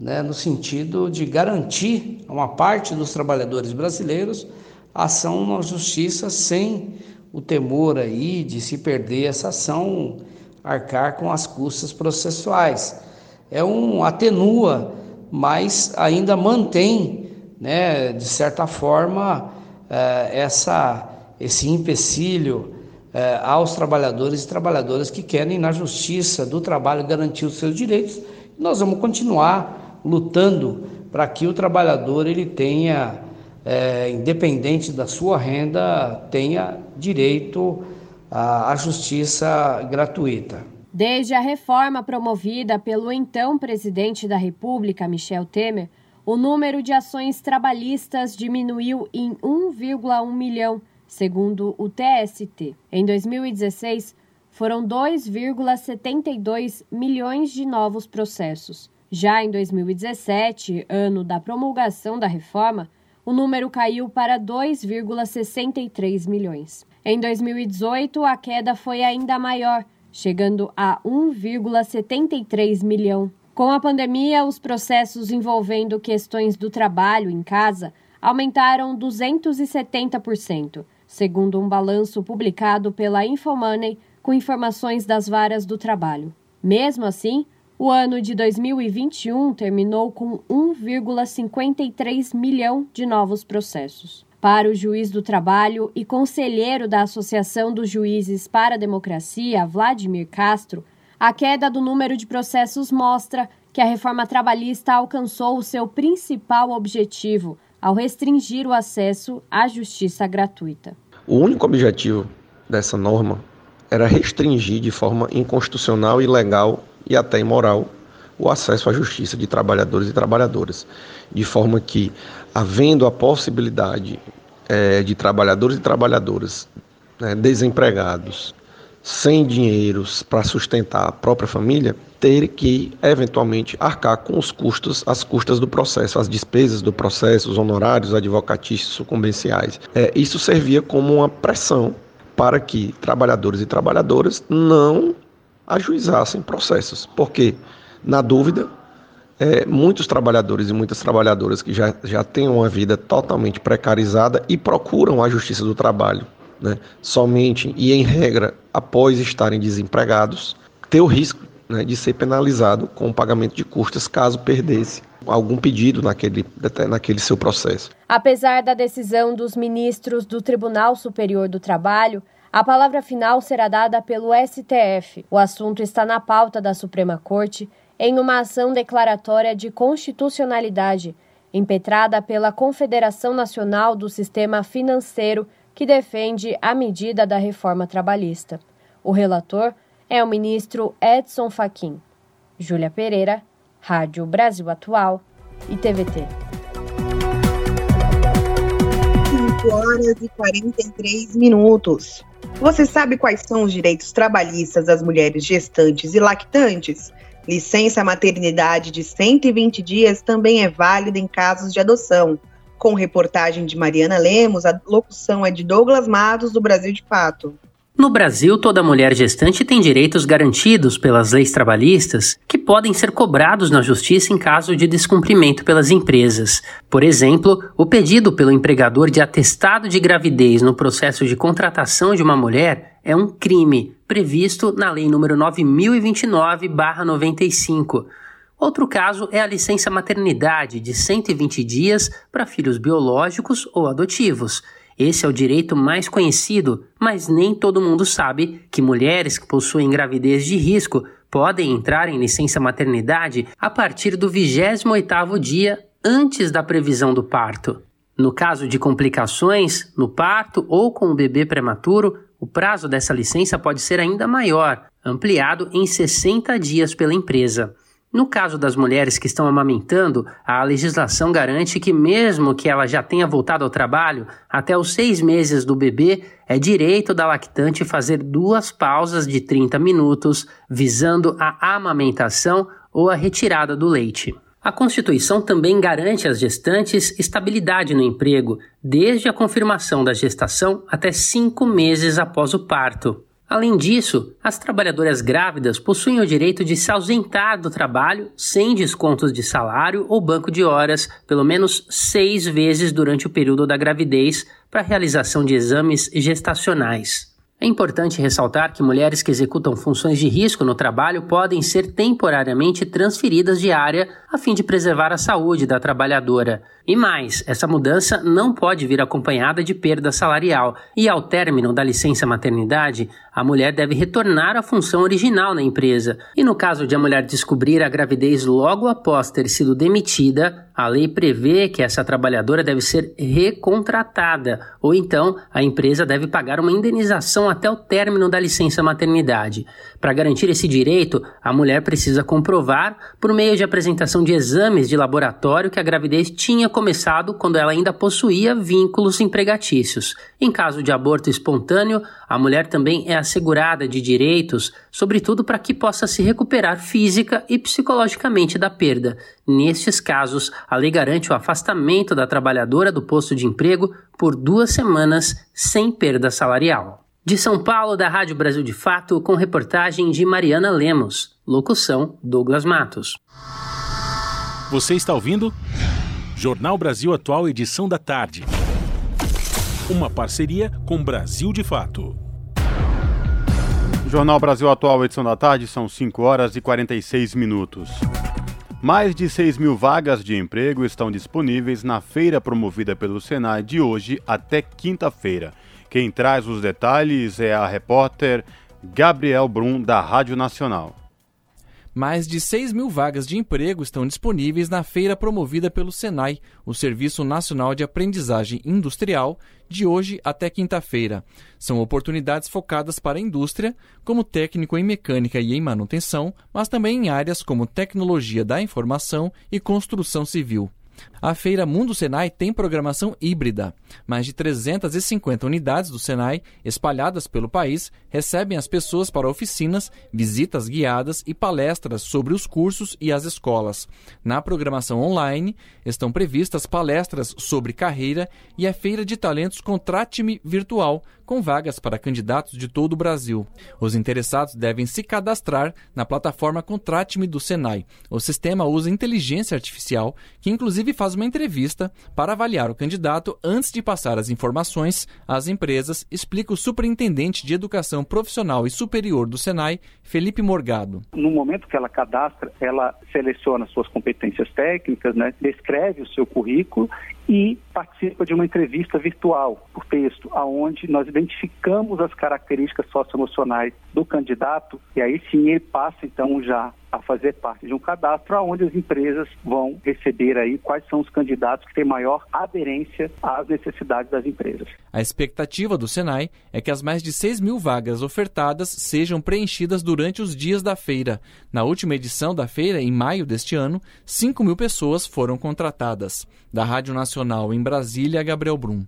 né, no sentido de garantir a uma parte dos trabalhadores brasileiros ação na justiça sem o temor aí de se perder essa ação, arcar com as custas processuais é um atenua, mas ainda mantém, né, de certa forma, eh, essa, esse empecilho eh, aos trabalhadores e trabalhadoras que querem, na justiça do trabalho, garantir os seus direitos. Nós vamos continuar lutando para que o trabalhador ele tenha, é, independente da sua renda, tenha direito à, à justiça gratuita. Desde a reforma promovida pelo então presidente da República, Michel Temer, o número de ações trabalhistas diminuiu em 1,1 milhão, segundo o TST. Em 2016, foram 2,72 milhões de novos processos. Já em 2017, ano da promulgação da reforma, o número caiu para 2,63 milhões. Em 2018, a queda foi ainda maior, chegando a 1,73 milhão. Com a pandemia, os processos envolvendo questões do trabalho em casa aumentaram 270%, segundo um balanço publicado pela Infomoney com informações das varas do trabalho. Mesmo assim, o ano de 2021 terminou com 1,53 milhão de novos processos. Para o juiz do trabalho e conselheiro da Associação dos Juízes para a Democracia, Vladimir Castro, a queda do número de processos mostra que a reforma trabalhista alcançou o seu principal objetivo ao restringir o acesso à justiça gratuita. O único objetivo dessa norma era restringir de forma inconstitucional, ilegal e até imoral o acesso à justiça de trabalhadores e trabalhadoras, de forma que, havendo a possibilidade é, de trabalhadores e trabalhadoras né, desempregados, sem dinheiro para sustentar a própria família, ter que eventualmente arcar com os custos, as custas do processo, as despesas do processo, os honorários advocatícios sucumbenciais. É, isso servia como uma pressão para que trabalhadores e trabalhadoras não ajuizassem processos, porque na dúvida é, muitos trabalhadores e muitas trabalhadoras que já, já têm uma vida totalmente precarizada e procuram a justiça do trabalho, né, somente e em regra após estarem desempregados, ter o risco né, de ser penalizado com o pagamento de custas caso perdesse algum pedido naquele, naquele seu processo. Apesar da decisão dos ministros do Tribunal Superior do Trabalho, a palavra final será dada pelo STF. O assunto está na pauta da Suprema Corte em uma ação declaratória de constitucionalidade, impetrada pela Confederação Nacional do Sistema Financeiro, que defende a medida da reforma trabalhista. O relator é o ministro Edson Fachin. Júlia Pereira, Rádio Brasil Atual e TVT. 5 horas e 43 minutos. Você sabe quais são os direitos trabalhistas das mulheres gestantes e lactantes? Licença maternidade de 120 dias também é válida em casos de adoção. Com reportagem de Mariana Lemos, a locução é de Douglas Matos, do Brasil de Fato. No Brasil, toda mulher gestante tem direitos garantidos pelas leis trabalhistas que podem ser cobrados na justiça em caso de descumprimento pelas empresas. Por exemplo, o pedido pelo empregador de atestado de gravidez no processo de contratação de uma mulher é um crime previsto na Lei nº 9029/95. Outro caso é a licença maternidade de 120 dias para filhos biológicos ou adotivos. Esse é o direito mais conhecido, mas nem todo mundo sabe que mulheres que possuem gravidez de risco podem entrar em licença maternidade a partir do 28º dia antes da previsão do parto. No caso de complicações no parto ou com o bebê prematuro, o prazo dessa licença pode ser ainda maior, ampliado em 60 dias pela empresa. No caso das mulheres que estão amamentando, a legislação garante que, mesmo que ela já tenha voltado ao trabalho, até os seis meses do bebê, é direito da lactante fazer duas pausas de 30 minutos, visando a amamentação ou a retirada do leite. A Constituição também garante às gestantes estabilidade no emprego, desde a confirmação da gestação até cinco meses após o parto. Além disso, as trabalhadoras grávidas possuem o direito de se ausentar do trabalho sem descontos de salário ou banco de horas pelo menos seis vezes durante o período da gravidez para realização de exames gestacionais. É importante ressaltar que mulheres que executam funções de risco no trabalho podem ser temporariamente transferidas de área a fim de preservar a saúde da trabalhadora. E mais, essa mudança não pode vir acompanhada de perda salarial, e ao término da licença maternidade, a mulher deve retornar à função original na empresa. E no caso de a mulher descobrir a gravidez logo após ter sido demitida, a lei prevê que essa trabalhadora deve ser recontratada, ou então a empresa deve pagar uma indenização até o término da licença maternidade. Para garantir esse direito, a mulher precisa comprovar, por meio de apresentação de exames de laboratório, que a gravidez tinha começado quando ela ainda possuía vínculos empregatícios. Em caso de aborto espontâneo, a mulher também é assegurada de direitos, sobretudo para que possa se recuperar física e psicologicamente da perda. Nestes casos, a lei garante o afastamento da trabalhadora do posto de emprego por duas semanas sem perda salarial. De São Paulo, da Rádio Brasil de Fato, com reportagem de Mariana Lemos. Locução: Douglas Matos. Você está ouvindo? Jornal Brasil Atual, edição da tarde. Uma parceria com Brasil de Fato. Jornal Brasil Atual, edição da tarde, são 5 horas e 46 minutos. Mais de 6 mil vagas de emprego estão disponíveis na feira promovida pelo Senai de hoje até quinta-feira. Quem traz os detalhes é a repórter Gabriel Brum, da Rádio Nacional. Mais de 6 mil vagas de emprego estão disponíveis na feira promovida pelo Senai, o Serviço Nacional de Aprendizagem Industrial, de hoje até quinta-feira. São oportunidades focadas para a indústria, como técnico em mecânica e em manutenção, mas também em áreas como tecnologia da informação e construção civil. A feira Mundo Senai tem programação híbrida. Mais de 350 unidades do Senai, espalhadas pelo país, recebem as pessoas para oficinas, visitas guiadas e palestras sobre os cursos e as escolas. Na programação online estão previstas palestras sobre carreira e a feira de talentos Contrate-me virtual, com vagas para candidatos de todo o Brasil. Os interessados devem se cadastrar na plataforma Contrate-me do Senai. O sistema usa inteligência artificial, que inclusive faz uma entrevista para avaliar o candidato antes de passar as informações às empresas, explica o superintendente de Educação Profissional e Superior do Senai, Felipe Morgado. No momento que ela cadastra, ela seleciona suas competências técnicas, né, descreve o seu currículo e participa de uma entrevista virtual por texto, aonde nós identificamos as características socioemocionais do candidato e aí sim ele passa então já a fazer parte de um cadastro onde as empresas vão receber aí quais são os candidatos que têm maior aderência às necessidades das empresas. A expectativa do Senai é que as mais de 6 mil vagas ofertadas sejam preenchidas durante os dias da feira. Na última edição da feira, em maio deste ano, 5 mil pessoas foram contratadas. Da Rádio Nacional em Brasília, Gabriel Brum.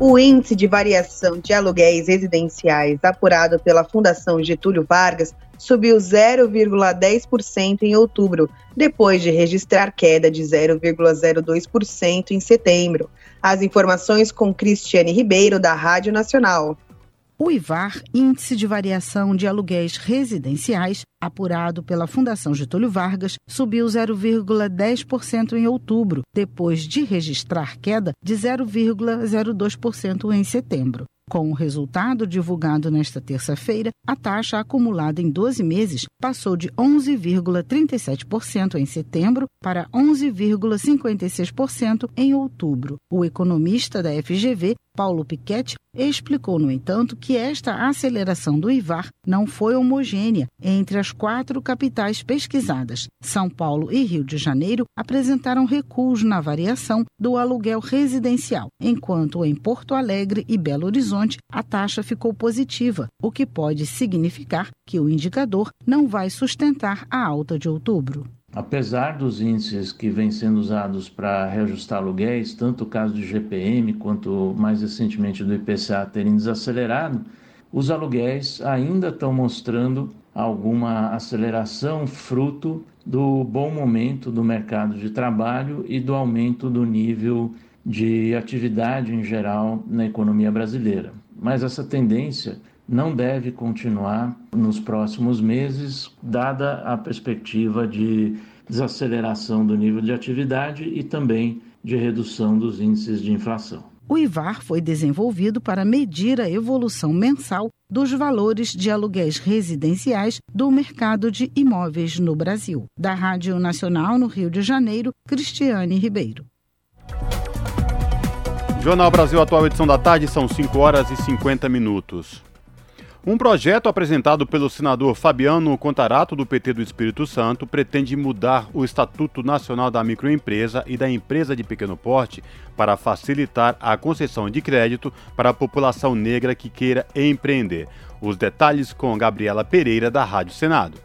O índice de variação de aluguéis residenciais apurado pela Fundação Getúlio Vargas subiu 0,10% em outubro, depois de registrar queda de 0,02% em setembro. As informações com Cristiane Ribeiro, da Rádio Nacional. O IVAR, Índice de Variação de Aluguéis Residenciais, apurado pela Fundação Getúlio Vargas, subiu 0,10% em outubro, depois de registrar queda de 0,02% em setembro. Com o resultado divulgado nesta terça-feira, a taxa acumulada em 12 meses passou de 11,37% em setembro para 11,56% em outubro. O economista da FGV, Paulo Piquet, explicou, no entanto, que esta aceleração do IVAR não foi homogênea entre as quatro capitais pesquisadas. São Paulo e Rio de Janeiro apresentaram recuos na variação do aluguel residencial, enquanto em Porto Alegre e Belo Horizonte a taxa ficou positiva, o que pode significar que o indicador não vai sustentar a alta de outubro. Apesar dos índices que vêm sendo usados para reajustar aluguéis, tanto o caso do GPM quanto mais recentemente do IPCA terem desacelerado, os aluguéis ainda estão mostrando alguma aceleração fruto do bom momento do mercado de trabalho e do aumento do nível de atividade em geral na economia brasileira. Mas essa tendência não deve continuar nos próximos meses, dada a perspectiva de desaceleração do nível de atividade e também de redução dos índices de inflação. O IVAR foi desenvolvido para medir a evolução mensal dos valores de aluguéis residenciais do mercado de imóveis no Brasil. Da Rádio Nacional no Rio de Janeiro, Cristiane Ribeiro. Jornal Brasil Atual, edição da tarde, são 5 horas e 50 minutos. Um projeto apresentado pelo senador Fabiano Contarato, do PT do Espírito Santo, pretende mudar o Estatuto Nacional da Microempresa e da Empresa de Pequeno Porte para facilitar a concessão de crédito para a população negra que queira empreender. Os detalhes com Gabriela Pereira, da Rádio Senado.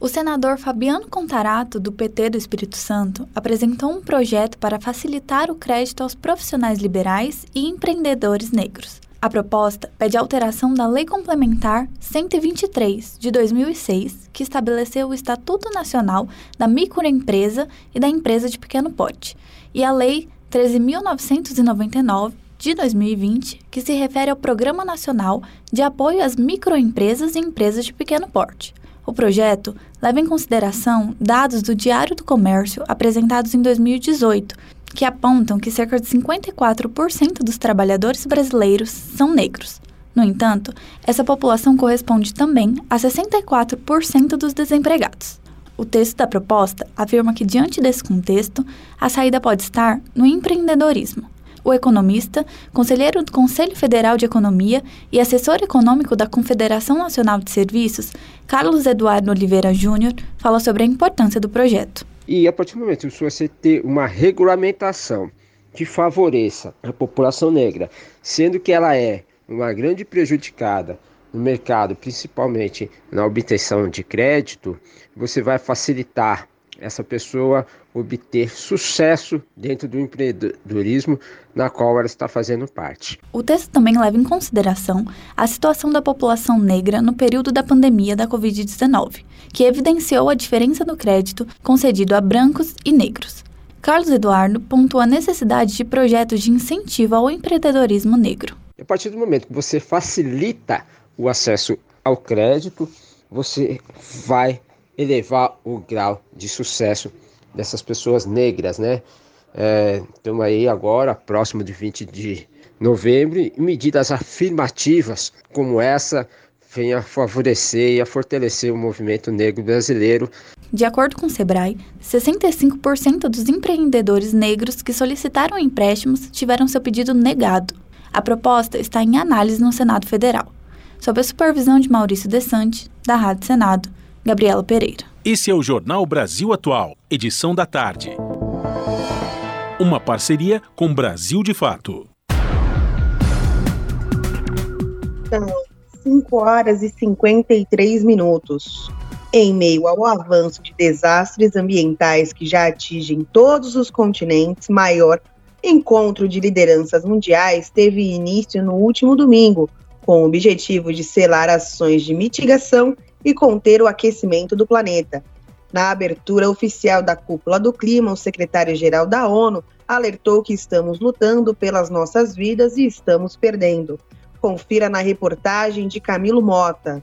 O senador Fabiano Contarato, do PT do Espírito Santo, apresentou um projeto para facilitar o crédito aos profissionais liberais e empreendedores negros. A proposta pede alteração da Lei Complementar 123 de 2006, que estabeleceu o Estatuto Nacional da Microempresa e da Empresa de Pequeno Porte, e a Lei 13.999 de 2020, que se refere ao Programa Nacional de Apoio às Microempresas e Empresas de Pequeno Porte. O projeto leva em consideração dados do Diário do Comércio apresentados em 2018 que apontam que cerca de 54% dos trabalhadores brasileiros são negros. No entanto, essa população corresponde também a 64% dos desempregados. O texto da proposta afirma que, diante desse contexto, a saída pode estar no empreendedorismo. O economista, conselheiro do Conselho Federal de Economia e assessor econômico da Confederação Nacional de Serviços, Carlos Eduardo Oliveira Júnior, fala sobre a importância do projeto. E a partir do momento que você ter uma regulamentação que favoreça a população negra, sendo que ela é uma grande prejudicada no mercado, principalmente na obtenção de crédito, você vai facilitar essa pessoa obter sucesso dentro do empreendedorismo na qual ela está fazendo parte. O texto também leva em consideração a situação da população negra no período da pandemia da Covid-19, que evidenciou a diferença no crédito concedido a brancos e negros. Carlos Eduardo pontua a necessidade de projetos de incentivo ao empreendedorismo negro. A partir do momento que você facilita o acesso ao crédito, você vai elevar o grau de sucesso dessas pessoas negras, né? Estamos é, aí agora, próximo de 20 de novembro, e medidas afirmativas como essa venham a favorecer e a fortalecer o movimento negro brasileiro. De acordo com o Sebrae, 65% dos empreendedores negros que solicitaram empréstimos tiveram seu pedido negado. A proposta está em análise no Senado Federal, sob a supervisão de Maurício Desante, da Rádio Senado. Gabriela Pereira. Esse é o Jornal Brasil Atual, edição da tarde. Uma parceria com Brasil de Fato. São 5 horas e 53 minutos. Em meio ao avanço de desastres ambientais que já atingem todos os continentes, maior Encontro de lideranças mundiais teve início no último domingo, com o objetivo de selar ações de mitigação e conter o aquecimento do planeta. Na abertura oficial da Cúpula do Clima, o secretário-geral da ONU alertou que estamos lutando pelas nossas vidas e estamos perdendo. Confira na reportagem de Camilo Mota.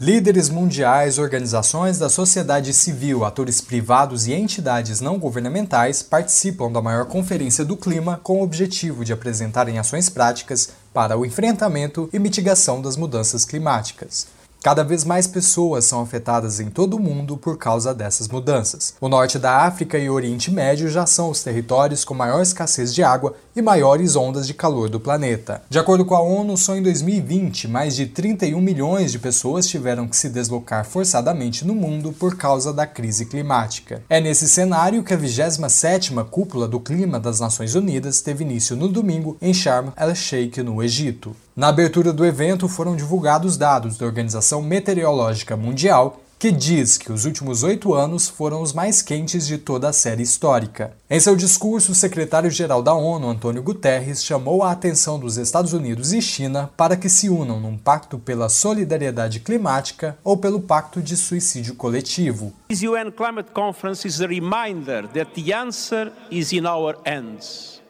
Líderes mundiais, organizações da sociedade civil, atores privados e entidades não governamentais participam da maior conferência do clima com o objetivo de apresentarem ações práticas para o enfrentamento e mitigação das mudanças climáticas. Cada vez mais pessoas são afetadas em todo o mundo por causa dessas mudanças. O norte da África e Oriente Médio já são os territórios com maior escassez de água e maiores ondas de calor do planeta. De acordo com a ONU, só em 2020, mais de 31 milhões de pessoas tiveram que se deslocar forçadamente no mundo por causa da crise climática. É nesse cenário que a 27ª Cúpula do Clima das Nações Unidas teve início no domingo em Sharm el-Sheikh, no Egito. Na abertura do evento foram divulgados dados da Organização Meteorológica Mundial, que diz que os últimos oito anos foram os mais quentes de toda a série histórica. Em seu discurso, o secretário-geral da ONU, Antônio Guterres, chamou a atenção dos Estados Unidos e China para que se unam num pacto pela solidariedade climática ou pelo pacto de suicídio coletivo. This UN Climate Conference is a reminder that the answer is in our hands.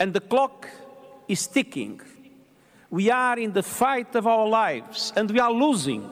And the clock is ticking. We are in the fight of our lives and we are losing.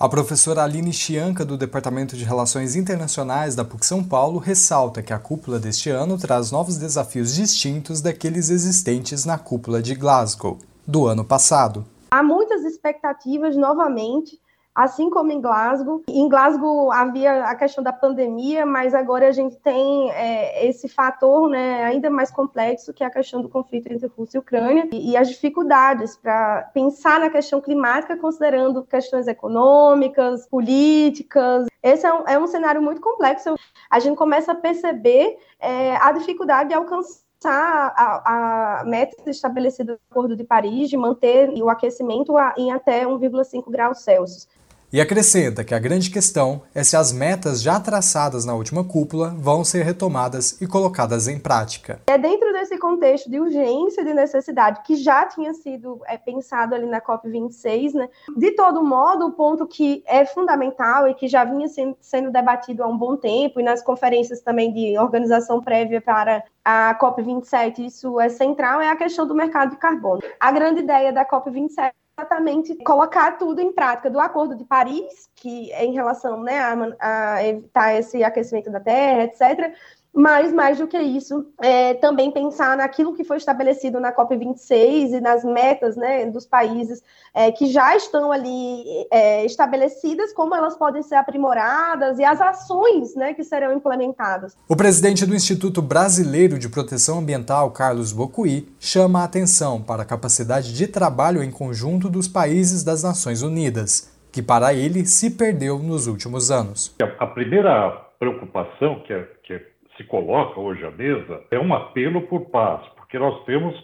A professora Aline Chianca, do Departamento de Relações Internacionais da PUC São Paulo, ressalta que a cúpula deste ano traz novos desafios distintos daqueles existentes na cúpula de Glasgow, do ano passado. Há muitas expectativas novamente assim como em Glasgow. Em Glasgow havia a questão da pandemia, mas agora a gente tem é, esse fator né, ainda mais complexo, que é a questão do conflito entre Rússia e Ucrânia, e, e as dificuldades para pensar na questão climática, considerando questões econômicas, políticas. Esse é um, é um cenário muito complexo. A gente começa a perceber é, a dificuldade de alcançar a, a, meta estabelecida no Acordo de Paris de manter o aquecimento em até 1,5 graus Celsius. E acrescenta que a grande questão é se as metas já traçadas na última cúpula vão ser retomadas e colocadas em prática. É dentro desse contexto de urgência e de necessidade que já tinha sido é, pensado ali na COP26, né? De todo modo, o ponto que é fundamental e que já vinha sendo, sendo debatido há um bom tempo e nas conferências também de organização prévia para a COP27, isso é central, é a questão do mercado de carbono. A grande ideia da COP27 exatamente colocar tudo em prática do Acordo de Paris, que é em relação né, a, a evitar esse aquecimento da Terra, etc., mas, mais do que isso, é, também pensar naquilo que foi estabelecido na COP26 e nas metas né, dos países é, que já estão ali é, estabelecidas, como elas podem ser aprimoradas e as ações né, que serão implementadas. O presidente do Instituto Brasileiro de Proteção Ambiental, Carlos Bocuí, chama a atenção para a capacidade de trabalho em conjunto dos países das Nações Unidas, que para ele se perdeu nos últimos anos. A primeira preocupação que é, que é se coloca hoje à mesa é um apelo por paz, porque nós temos,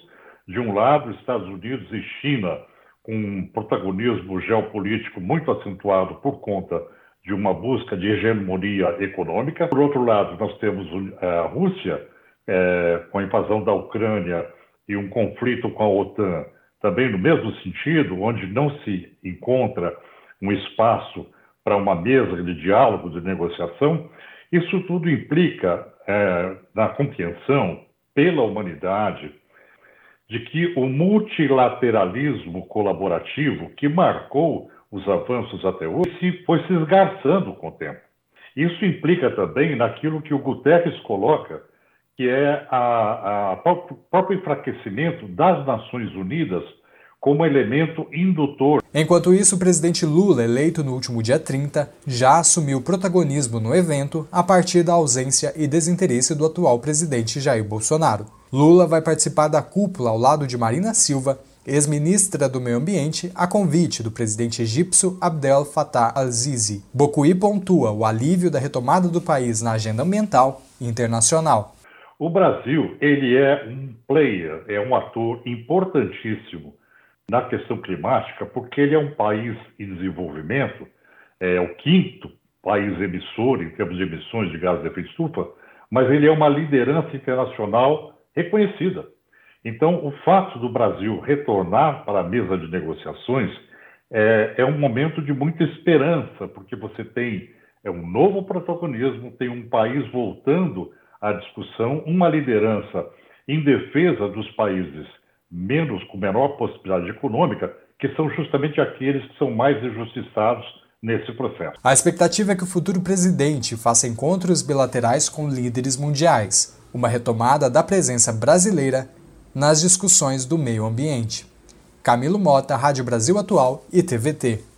de um lado, Estados Unidos e China, com um protagonismo geopolítico muito acentuado por conta de uma busca de hegemonia econômica. Por outro lado, nós temos a Rússia, é, com a invasão da Ucrânia e um conflito com a OTAN, também no mesmo sentido, onde não se encontra um espaço para uma mesa de diálogo, de negociação. Isso tudo implica é, na compreensão pela humanidade de que o multilateralismo colaborativo que marcou os avanços até hoje foi se esgarçando com o tempo. Isso implica também naquilo que o Guterres coloca, que é o próprio enfraquecimento das Nações Unidas como elemento indutor. Enquanto isso, o presidente Lula, eleito no último dia 30, já assumiu protagonismo no evento a partir da ausência e desinteresse do atual presidente Jair Bolsonaro. Lula vai participar da cúpula ao lado de Marina Silva, ex-ministra do Meio Ambiente, a convite do presidente egípcio Abdel Fattah al-Sisi. Bocuí pontua o alívio da retomada do país na agenda ambiental internacional. O Brasil, ele é um player, é um ator importantíssimo na questão climática, porque ele é um país em desenvolvimento, é o quinto país emissor em termos de emissões de gases de efeito de estufa, mas ele é uma liderança internacional reconhecida. Então, o fato do Brasil retornar para a mesa de negociações é, é um momento de muita esperança, porque você tem é um novo protagonismo, tem um país voltando à discussão, uma liderança em defesa dos países menos com menor possibilidade econômica, que são justamente aqueles que são mais injustiçados nesse processo. A expectativa é que o futuro presidente faça encontros bilaterais com líderes mundiais, uma retomada da presença brasileira nas discussões do meio ambiente. Camilo Mota, Rádio Brasil Atual e TVT.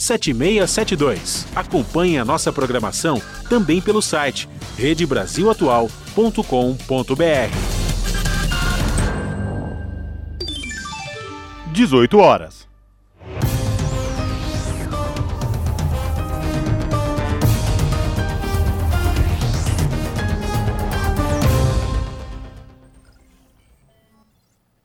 7672. Acompanhe a nossa programação também pelo site redebrasilatual.com.br. 18 horas.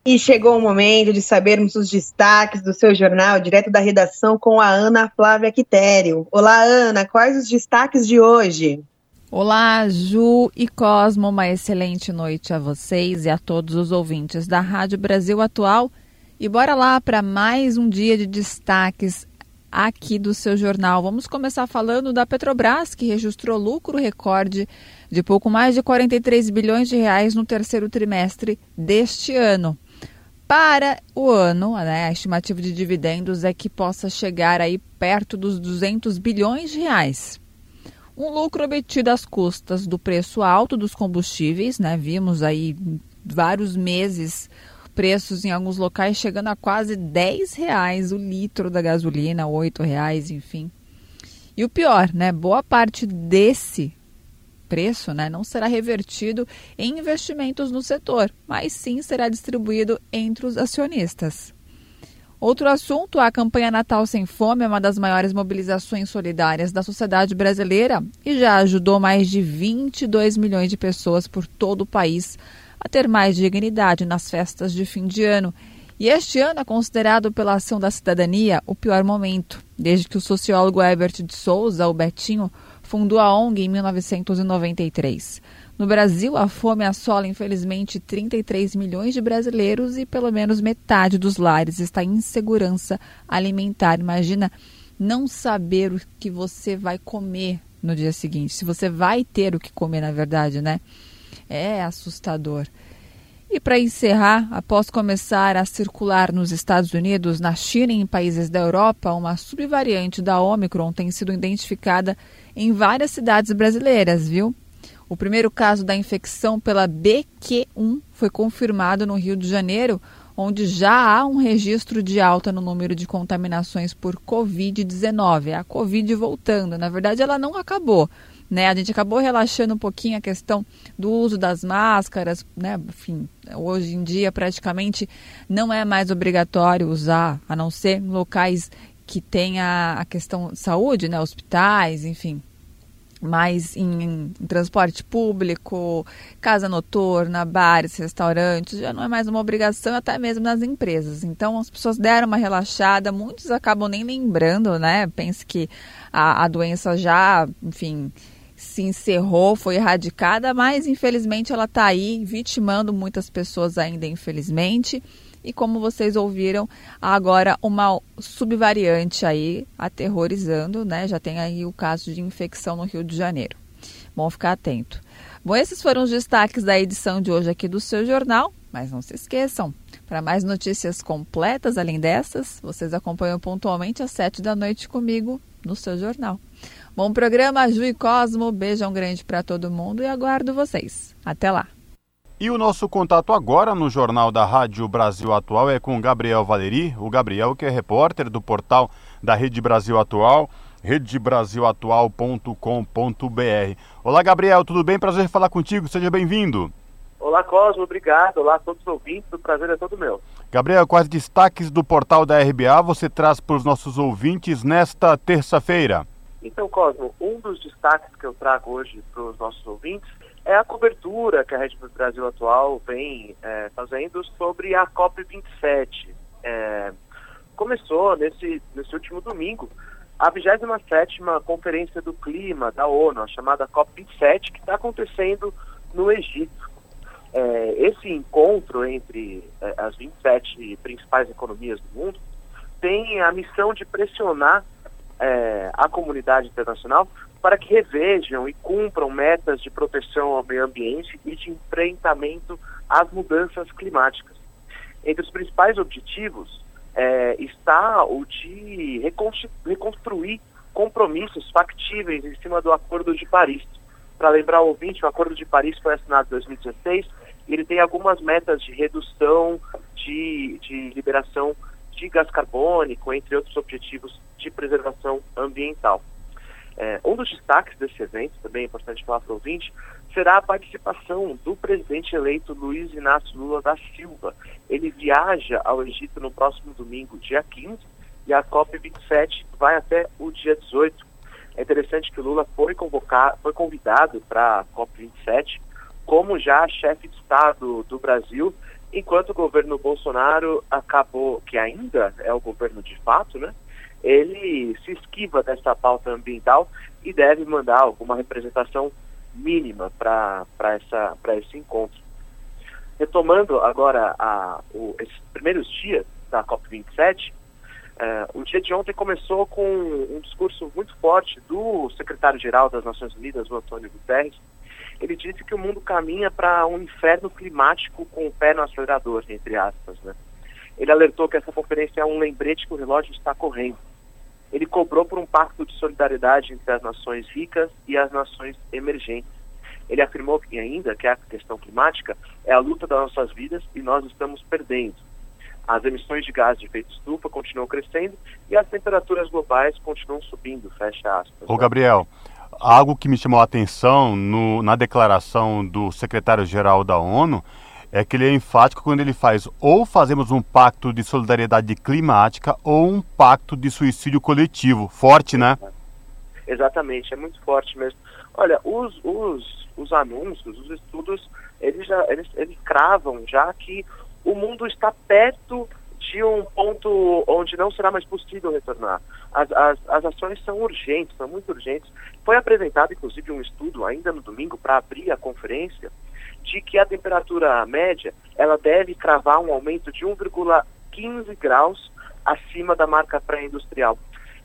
E chegou o momento de sabermos os destaques do seu jornal, direto da redação, com a Ana Flávia Quitério. Olá, Ana, quais os destaques de hoje? Olá, Ju e Cosmo, uma excelente noite a vocês e a todos os ouvintes da Rádio Brasil Atual. E bora lá para mais um dia de destaques aqui do seu jornal. Vamos começar falando da Petrobras, que registrou lucro recorde de pouco mais de 43 bilhões de reais no terceiro trimestre deste ano. Para o ano, né, a estimativa de dividendos é que possa chegar aí perto dos 200 bilhões de reais. Um lucro obtido às custas do preço alto dos combustíveis, né? Vimos aí vários meses preços em alguns locais chegando a quase 10 reais o litro da gasolina, 8 reais, enfim. E o pior, né? Boa parte desse preço né, não será revertido em investimentos no setor, mas sim será distribuído entre os acionistas. Outro assunto, a campanha Natal Sem Fome é uma das maiores mobilizações solidárias da sociedade brasileira e já ajudou mais de 22 milhões de pessoas por todo o país a ter mais dignidade nas festas de fim de ano. E este ano é considerado pela Ação da Cidadania o pior momento, desde que o sociólogo Herbert de Souza, o Betinho, fundou a ONG em 1993. No Brasil, a fome assola, infelizmente, 33 milhões de brasileiros e pelo menos metade dos lares está em insegurança alimentar. Imagina não saber o que você vai comer no dia seguinte, se você vai ter o que comer, na verdade, né? É assustador. E para encerrar, após começar a circular nos Estados Unidos, na China e em países da Europa, uma subvariante da Omicron tem sido identificada em várias cidades brasileiras, viu? O primeiro caso da infecção pela BQ1 foi confirmado no Rio de Janeiro, onde já há um registro de alta no número de contaminações por Covid-19. É a Covid voltando. Na verdade, ela não acabou. Né? A gente acabou relaxando um pouquinho a questão do uso das máscaras, né? Enfim, hoje em dia praticamente não é mais obrigatório usar, a não ser em locais que tem a, questão de saúde, né, hospitais, enfim, mas em, em, transporte público, casa noturna, bares, restaurantes, já não é mais uma obrigação, até mesmo nas empresas. Então as pessoas deram uma relaxada, muitos acabam nem lembrando, né? Pensa que a, a doença já, enfim, se encerrou, foi erradicada, mas infelizmente ela está aí, vitimando muitas pessoas ainda, infelizmente e como vocês ouviram, agora uma subvariante aí aterrorizando, né? Já tem aí o caso de infecção no Rio de Janeiro. Bom ficar atento. Bom, esses foram os destaques da edição de hoje aqui do seu jornal, mas não se esqueçam, Para mais notícias completas além dessas, vocês acompanham pontualmente às sete da noite comigo no seu jornal. Bom programa, Ju e Cosmo. Beijão grande para todo mundo e aguardo vocês. Até lá. E o nosso contato agora no Jornal da Rádio Brasil Atual é com Gabriel Valeri, o Gabriel que é repórter do portal da Rede Brasil Atual, redebrasilatual.com.br. Olá Gabriel, tudo bem? Prazer falar contigo, seja bem-vindo. Olá Cosmo, obrigado. Olá a todos os ouvintes, o prazer é todo meu. Gabriel, quais destaques do portal da RBA você traz para os nossos ouvintes nesta terça-feira? Então, Cosmo, um dos destaques que eu trago hoje para os nossos ouvintes é a cobertura que a Rede Brasil Atual vem é, fazendo sobre a COP27. É, começou nesse, nesse último domingo a 27ª Conferência do Clima da ONU, a chamada COP27, que está acontecendo no Egito. É, esse encontro entre é, as 27 principais economias do mundo tem a missão de pressionar é, a comunidade internacional para que revejam e cumpram metas de proteção ao meio ambiente e de enfrentamento às mudanças climáticas. Entre os principais objetivos é, está o de reconstruir compromissos factíveis em cima do Acordo de Paris. Para lembrar o ouvinte, o Acordo de Paris foi assinado em 2016 e ele tem algumas metas de redução de, de liberação de gás carbônico, entre outros objetivos de preservação ambiental. É, um dos destaques desse evento, também é importante falar para o ouvinte, será a participação do presidente eleito Luiz Inácio Lula da Silva. Ele viaja ao Egito no próximo domingo, dia 15, e a COP27 vai até o dia 18. É interessante que Lula foi, convocado, foi convidado para a COP27 como já chefe de Estado do Brasil, enquanto o governo Bolsonaro acabou, que ainda é o governo de fato, né? Ele se esquiva dessa pauta ambiental e deve mandar alguma representação mínima para esse encontro. Retomando agora a, o, esses primeiros dias da COP27, eh, o dia de ontem começou com um discurso muito forte do secretário-geral das Nações Unidas, o Antônio Guterres. Ele disse que o mundo caminha para um inferno climático com o pé no acelerador, entre aspas. Né? Ele alertou que essa conferência é um lembrete que o relógio está correndo ele cobrou por um pacto de solidariedade entre as nações ricas e as nações emergentes. Ele afirmou que ainda que a questão climática é a luta das nossas vidas e nós estamos perdendo. As emissões de gás de efeito estufa continuam crescendo e as temperaturas globais continuam subindo, fecha aspas. Ô Gabriel, algo que me chamou a atenção no, na declaração do secretário-geral da ONU é que ele é enfático quando ele faz ou fazemos um pacto de solidariedade climática ou um pacto de suicídio coletivo. Forte, né? Exatamente, é muito forte mesmo. Olha, os, os, os anúncios, os estudos, eles, já, eles, eles cravam já que o mundo está perto de um ponto onde não será mais possível retornar. As, as, as ações são urgentes, são muito urgentes. Foi apresentado, inclusive, um estudo ainda no domingo para abrir a conferência, de que a temperatura média ela deve cravar um aumento de 1,15 graus acima da marca pré-industrial.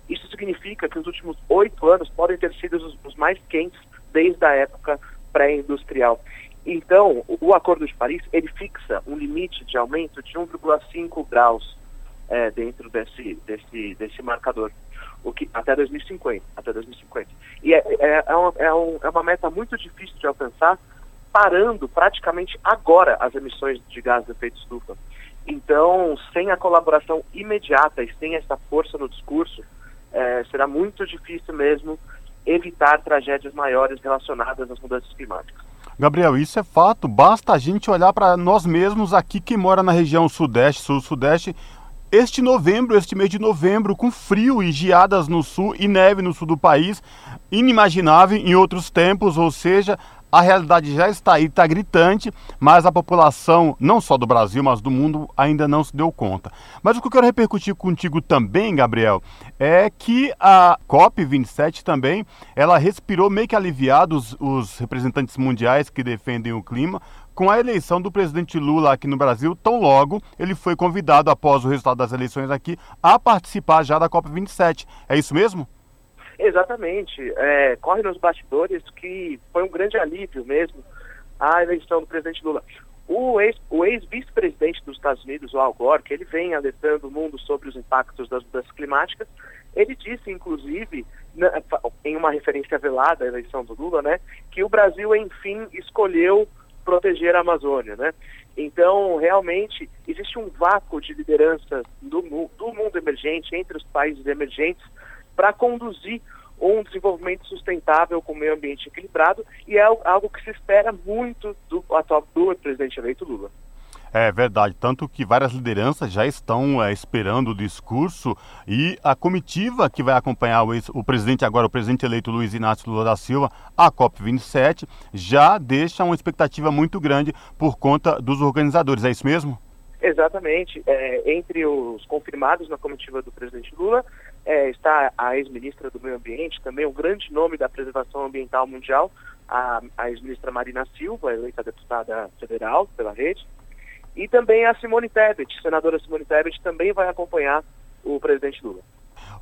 Isso significa que os últimos oito anos podem ter sido os, os mais quentes desde a época pré-industrial. Então, o, o, Acordo de Paris ele fixa um limite de aumento de 1,5 graus é, dentro desse, desse, desse marcador, o que até 2050, até 2050. E é, é, é, é, um, é uma meta muito difícil de alcançar, parando praticamente agora as emissões de gás de efeito estufa. Então, sem a colaboração imediata e sem essa força no discurso, é, será muito difícil mesmo evitar tragédias maiores relacionadas às mudanças climáticas. Gabriel, isso é fato. Basta a gente olhar para nós mesmos aqui que mora na região sudeste, sul-sudeste, este novembro, este mês de novembro, com frio e geadas no sul e neve no sul do país, inimaginável em outros tempos, ou seja, a realidade já está aí, está gritante, mas a população, não só do Brasil, mas do mundo, ainda não se deu conta. Mas o que eu quero repercutir contigo também, Gabriel, é que a COP27 também, ela respirou meio que aliviados os representantes mundiais que defendem o clima, com a eleição do presidente Lula aqui no Brasil, tão logo ele foi convidado, após o resultado das eleições aqui, a participar já da COP27. É isso mesmo? Exatamente. É, corre nos bastidores que foi um grande alívio mesmo a eleição do presidente Lula. o ex-vice-presidente ex dos Estados Unidos, o Al Gore, que ele vem alertando o mundo sobre os impactos das mudanças climáticas, ele disse, inclusive, na, em uma referência velada à eleição do Lula, né, que o Brasil, enfim, escolheu proteger a Amazônia, né? Então, realmente, existe um vácuo de liderança do, do mundo emergente, entre os países emergentes, para conduzir um desenvolvimento sustentável com o meio ambiente equilibrado e é algo que se espera muito do atual do presidente eleito Lula. É verdade, tanto que várias lideranças já estão é, esperando o discurso e a comitiva que vai acompanhar o, o, presidente agora, o presidente eleito Luiz Inácio Lula da Silva, a COP27, já deixa uma expectativa muito grande por conta dos organizadores, é isso mesmo? Exatamente. É, entre os confirmados na comitiva do presidente Lula é, está a ex-ministra do Meio Ambiente, também um grande nome da preservação ambiental mundial, a, a ex-ministra Marina Silva, eleita deputada federal pela rede. E também a Simone Tebet, senadora Simone Tebet, também vai acompanhar o presidente Lula.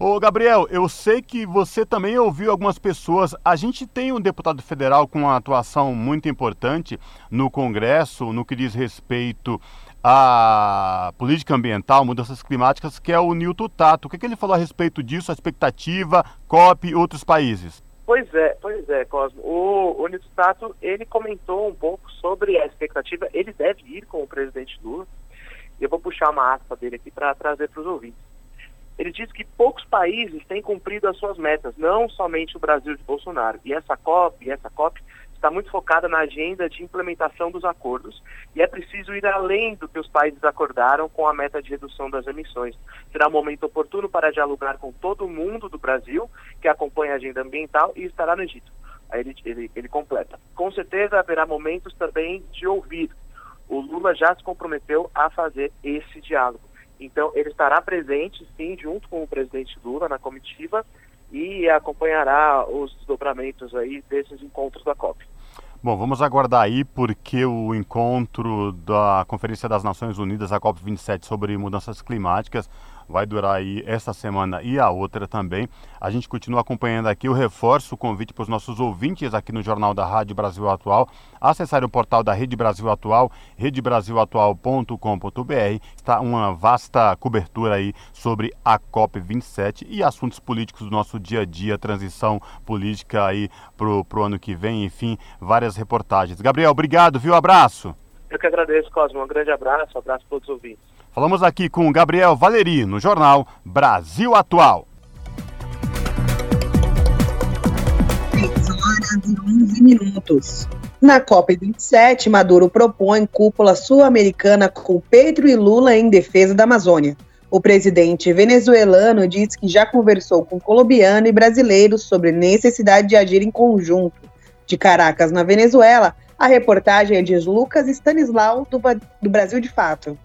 Ô Gabriel, eu sei que você também ouviu algumas pessoas. A gente tem um deputado federal com uma atuação muito importante no Congresso, no que diz respeito à política ambiental, mudanças climáticas, que é o Nilton Tato. O que, que ele falou a respeito disso, a expectativa, COP e outros países? Pois é, pois é, Cosmo. O, o Nito Tato, ele comentou um pouco sobre a expectativa. Ele deve ir com o presidente Lula. Eu vou puxar uma aspa dele aqui para trazer para os ouvintes. Ele diz que poucos países têm cumprido as suas metas, não somente o Brasil de Bolsonaro. E essa COP, essa COP está muito focada na agenda de implementação dos acordos e é preciso ir além do que os países acordaram com a meta de redução das emissões. Será um momento oportuno para dialogar com todo mundo do Brasil que acompanha a agenda ambiental e estará no Egito. Aí ele, ele, ele completa. Com certeza haverá momentos também de ouvir. O Lula já se comprometeu a fazer esse diálogo. Então, ele estará presente, sim, junto com o presidente Lula na comitiva e acompanhará os desdobramentos aí desses encontros da COP. Bom, vamos aguardar aí porque o encontro da Conferência das Nações Unidas, a COP27 sobre mudanças climáticas, vai durar aí esta semana e a outra também. A gente continua acompanhando aqui. Eu reforço o convite para os nossos ouvintes aqui no Jornal da Rádio Brasil Atual acessarem o portal da Rede Brasil Atual, redebrasilatual.com.br. Está uma vasta cobertura aí sobre a COP27 e assuntos políticos do nosso dia a dia, transição política aí para o ano que vem, enfim, várias reportagens. Gabriel, obrigado, viu? Abraço. Eu que agradeço, Cosmo. Um grande abraço, um abraço a todos os ouvintes. Falamos aqui com Gabriel Valeri, no jornal Brasil Atual. 3 horas e 11 minutos. Na COP27, Maduro propõe cúpula sul-americana com Petro e Lula em defesa da Amazônia. O presidente venezuelano disse que já conversou com colombiano e brasileiros sobre necessidade de agir em conjunto. De Caracas, na Venezuela, a reportagem é de Lucas Stanislau, do, do Brasil de Fato.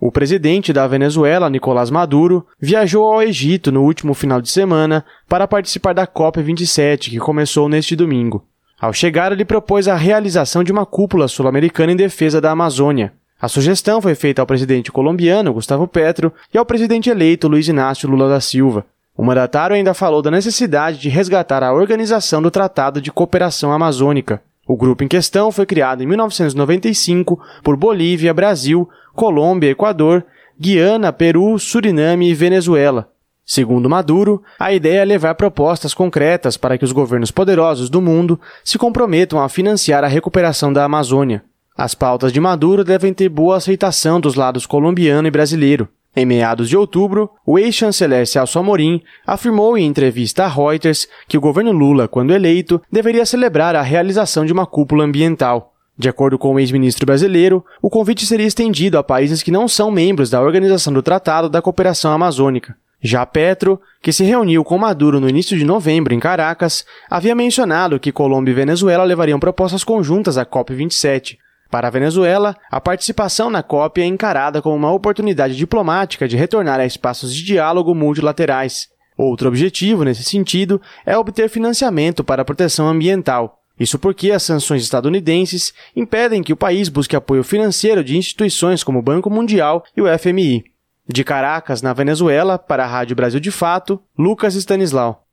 O presidente da Venezuela, Nicolás Maduro, viajou ao Egito no último final de semana para participar da COP27, que começou neste domingo. Ao chegar, ele propôs a realização de uma cúpula sul-americana em defesa da Amazônia. A sugestão foi feita ao presidente colombiano, Gustavo Petro, e ao presidente eleito, Luiz Inácio Lula da Silva. O mandatário ainda falou da necessidade de resgatar a organização do Tratado de Cooperação Amazônica. O grupo em questão foi criado em 1995 por Bolívia, Brasil, Colômbia, Equador, Guiana, Peru, Suriname e Venezuela. Segundo Maduro, a ideia é levar propostas concretas para que os governos poderosos do mundo se comprometam a financiar a recuperação da Amazônia. As pautas de Maduro devem ter boa aceitação dos lados colombiano e brasileiro. Em meados de outubro, o ex-chanceler Celso Amorim afirmou em entrevista a Reuters que o governo Lula, quando eleito, deveria celebrar a realização de uma cúpula ambiental. De acordo com o ex-ministro brasileiro, o convite seria estendido a países que não são membros da Organização do Tratado da Cooperação Amazônica. Já Petro, que se reuniu com Maduro no início de novembro em Caracas, havia mencionado que Colômbia e Venezuela levariam propostas conjuntas à COP27. Para a Venezuela, a participação na COP é encarada como uma oportunidade diplomática de retornar a espaços de diálogo multilaterais. Outro objetivo, nesse sentido, é obter financiamento para a proteção ambiental. Isso porque as sanções estadunidenses impedem que o país busque apoio financeiro de instituições como o Banco Mundial e o FMI. De Caracas, na Venezuela, para a Rádio Brasil de Fato, Lucas Stanislau.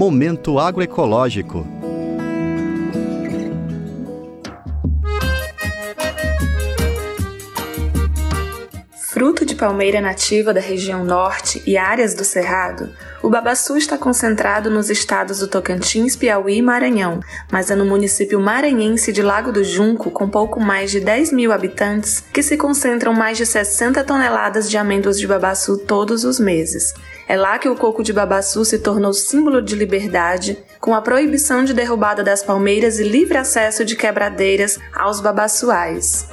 Momento Agroecológico. Palmeira nativa da região norte e áreas do Cerrado, o babaçu está concentrado nos estados do Tocantins, Piauí e Maranhão, mas é no município maranhense de Lago do Junco, com pouco mais de 10 mil habitantes, que se concentram mais de 60 toneladas de amêndoas de babaçu todos os meses. É lá que o coco de babaçu se tornou símbolo de liberdade, com a proibição de derrubada das palmeiras e livre acesso de quebradeiras aos babaçuais.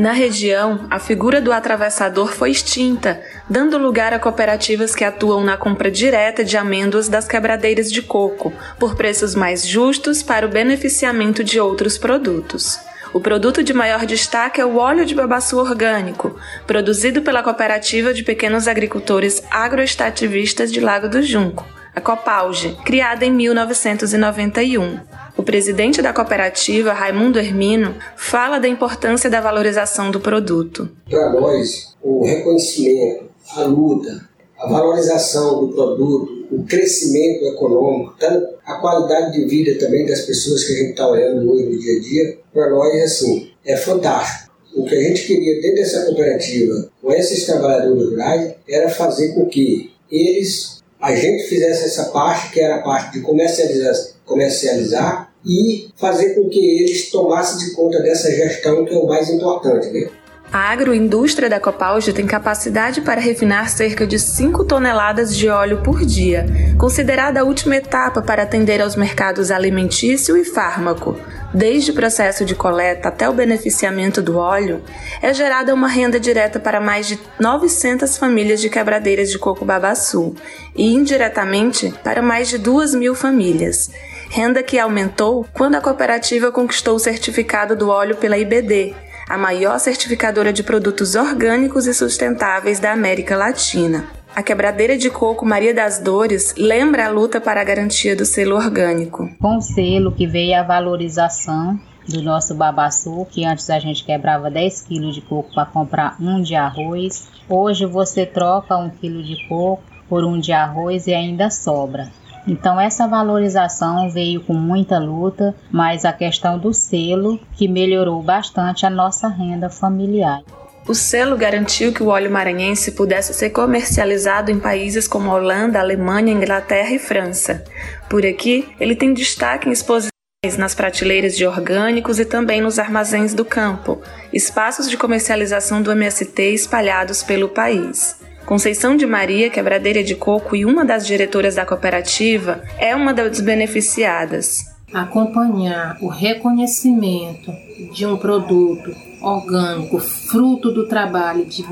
Na região, a figura do atravessador foi extinta, dando lugar a cooperativas que atuam na compra direta de amêndoas das quebradeiras de coco, por preços mais justos para o beneficiamento de outros produtos. O produto de maior destaque é o óleo de babaçu orgânico, produzido pela Cooperativa de Pequenos Agricultores Agroestativistas de Lago do Junco, a Copalge, criada em 1991. O presidente da cooperativa, Raimundo Hermino, fala da importância da valorização do produto. Para nós, o reconhecimento, a luta, a valorização do produto, o crescimento econômico, tanto a qualidade de vida também das pessoas que a gente está olhando hoje no dia a dia, para nós, assim, é fantástico. O que a gente queria dentro dessa cooperativa, com esses trabalhadores rurais, era fazer com que eles, a gente fizesse essa parte, que era a parte de comercializar, comercializar e fazer com que eles tomassem de conta dessa gestão que é o mais importante. Né? A agroindústria da Copalge tem capacidade para refinar cerca de 5 toneladas de óleo por dia, considerada a última etapa para atender aos mercados alimentício e fármaco. Desde o processo de coleta até o beneficiamento do óleo, é gerada uma renda direta para mais de 900 famílias de quebradeiras de coco babaçu e indiretamente para mais de 2 mil famílias renda que aumentou quando a cooperativa conquistou o certificado do óleo pela IBD, a maior certificadora de produtos orgânicos e sustentáveis da América Latina. A quebradeira de coco Maria das Dores lembra a luta para a garantia do selo orgânico. Com o selo que veio a valorização do nosso babaçu, que antes a gente quebrava 10 quilos de coco para comprar um de arroz. Hoje você troca um quilo de coco por um de arroz e ainda sobra. Então essa valorização veio com muita luta, mas a questão do selo que melhorou bastante a nossa renda familiar. O selo garantiu que o óleo maranhense pudesse ser comercializado em países como Holanda, Alemanha, Inglaterra e França. Por aqui, ele tem destaque em exposições nas prateleiras de orgânicos e também nos armazéns do campo, espaços de comercialização do MST espalhados pelo país. Conceição de Maria, quebradeira de coco e uma das diretoras da cooperativa, é uma das beneficiadas. Acompanhar o reconhecimento de um produto orgânico, fruto do trabalho de,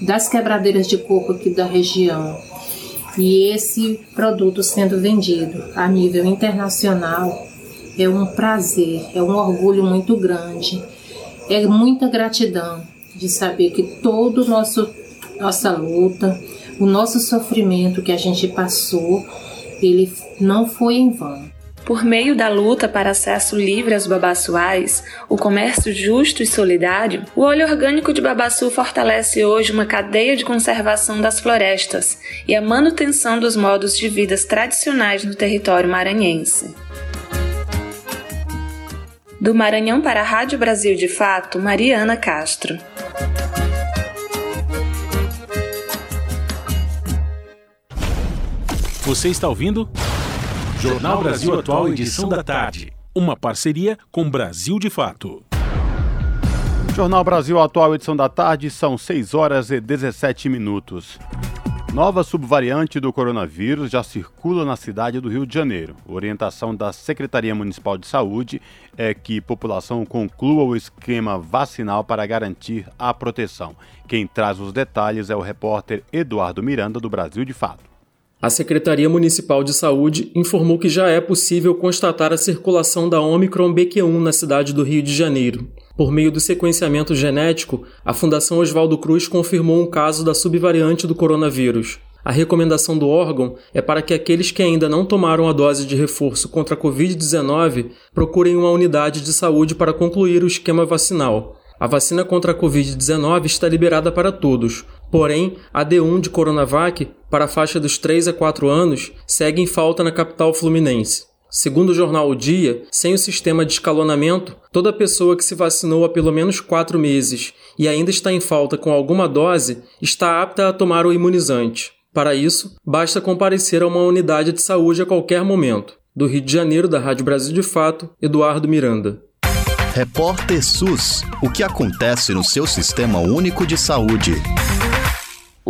das quebradeiras de coco aqui da região, e esse produto sendo vendido a nível internacional é um prazer, é um orgulho muito grande, é muita gratidão de saber que todo o nosso nossa luta, o nosso sofrimento que a gente passou, ele não foi em vão. Por meio da luta para acesso livre aos babaçuais, o comércio justo e solidário, o óleo orgânico de babaçu fortalece hoje uma cadeia de conservação das florestas e a manutenção dos modos de vida tradicionais no território maranhense. Do Maranhão para a Rádio Brasil de Fato, Mariana Castro. Você está ouvindo? Jornal Brasil Atual, edição da tarde. Uma parceria com Brasil de Fato. Jornal Brasil Atual, edição da tarde, são 6 horas e 17 minutos. Nova subvariante do coronavírus já circula na cidade do Rio de Janeiro. Orientação da Secretaria Municipal de Saúde é que a população conclua o esquema vacinal para garantir a proteção. Quem traz os detalhes é o repórter Eduardo Miranda, do Brasil de Fato. A Secretaria Municipal de Saúde informou que já é possível constatar a circulação da Omicron BQ1 na cidade do Rio de Janeiro. Por meio do sequenciamento genético, a Fundação Oswaldo Cruz confirmou um caso da subvariante do coronavírus. A recomendação do órgão é para que aqueles que ainda não tomaram a dose de reforço contra a Covid-19 procurem uma unidade de saúde para concluir o esquema vacinal. A vacina contra a Covid-19 está liberada para todos, porém, a D1 de Coronavac, para a faixa dos 3 a 4 anos, segue em falta na capital fluminense. Segundo o jornal O Dia, sem o sistema de escalonamento, toda pessoa que se vacinou há pelo menos quatro meses e ainda está em falta com alguma dose está apta a tomar o imunizante. Para isso, basta comparecer a uma unidade de saúde a qualquer momento. Do Rio de Janeiro, da Rádio Brasil de Fato, Eduardo Miranda. Repórter SUS: O que acontece no seu sistema único de saúde?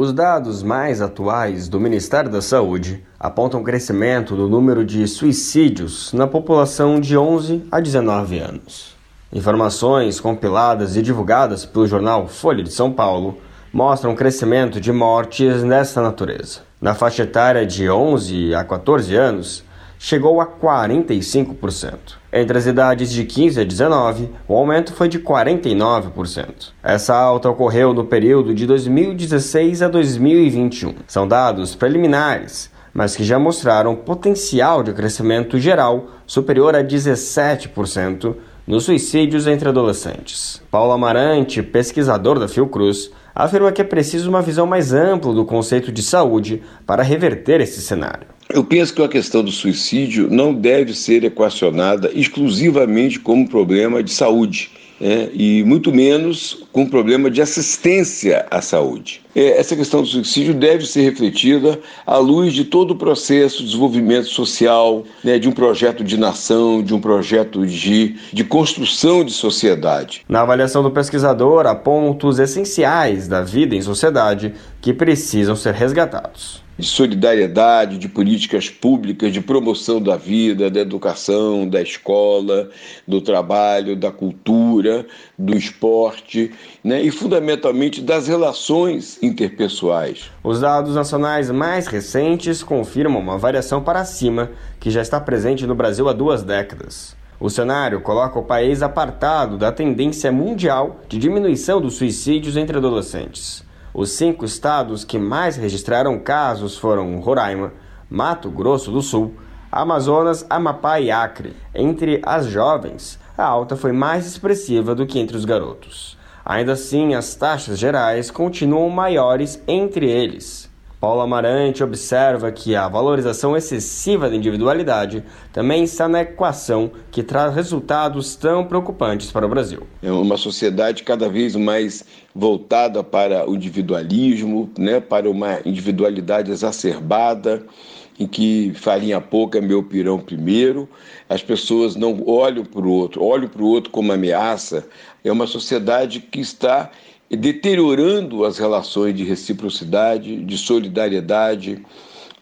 Os dados mais atuais do Ministério da Saúde apontam crescimento do número de suicídios na população de 11 a 19 anos. Informações compiladas e divulgadas pelo jornal Folha de São Paulo mostram crescimento de mortes nessa natureza. Na faixa etária de 11 a 14 anos, chegou a 45%. Entre as idades de 15 a 19, o aumento foi de 49%. Essa alta ocorreu no período de 2016 a 2021. São dados preliminares, mas que já mostraram potencial de crescimento geral superior a 17% nos suicídios entre adolescentes. Paulo Amarante, pesquisador da Fiocruz, afirma que é preciso uma visão mais ampla do conceito de saúde para reverter esse cenário. Eu penso que a questão do suicídio não deve ser equacionada exclusivamente como problema de saúde. É, e muito menos com problema de assistência à saúde. É, essa questão do suicídio deve ser refletida à luz de todo o processo de desenvolvimento social, né, de um projeto de nação, de um projeto de, de construção de sociedade. Na avaliação do pesquisador, há pontos essenciais da vida em sociedade que precisam ser resgatados de solidariedade, de políticas públicas, de promoção da vida, da educação, da escola, do trabalho, da cultura, do esporte né, e, fundamentalmente, das relações interpessoais. Os dados nacionais mais recentes confirmam uma variação para cima que já está presente no Brasil há duas décadas. O cenário coloca o país apartado da tendência mundial de diminuição dos suicídios entre adolescentes. Os cinco estados que mais registraram casos foram Roraima, Mato Grosso do Sul, Amazonas, Amapá e Acre. Entre as jovens, a alta foi mais expressiva do que entre os garotos. Ainda assim, as taxas gerais continuam maiores entre eles. Paulo Amarante observa que a valorização excessiva da individualidade também está na equação que traz resultados tão preocupantes para o Brasil. É uma sociedade cada vez mais voltada para o individualismo, né, para uma individualidade exacerbada, em que farinha pouca é meu pirão primeiro, as pessoas não olham para o outro, olham para o outro como ameaça. É uma sociedade que está deteriorando as relações de reciprocidade, de solidariedade,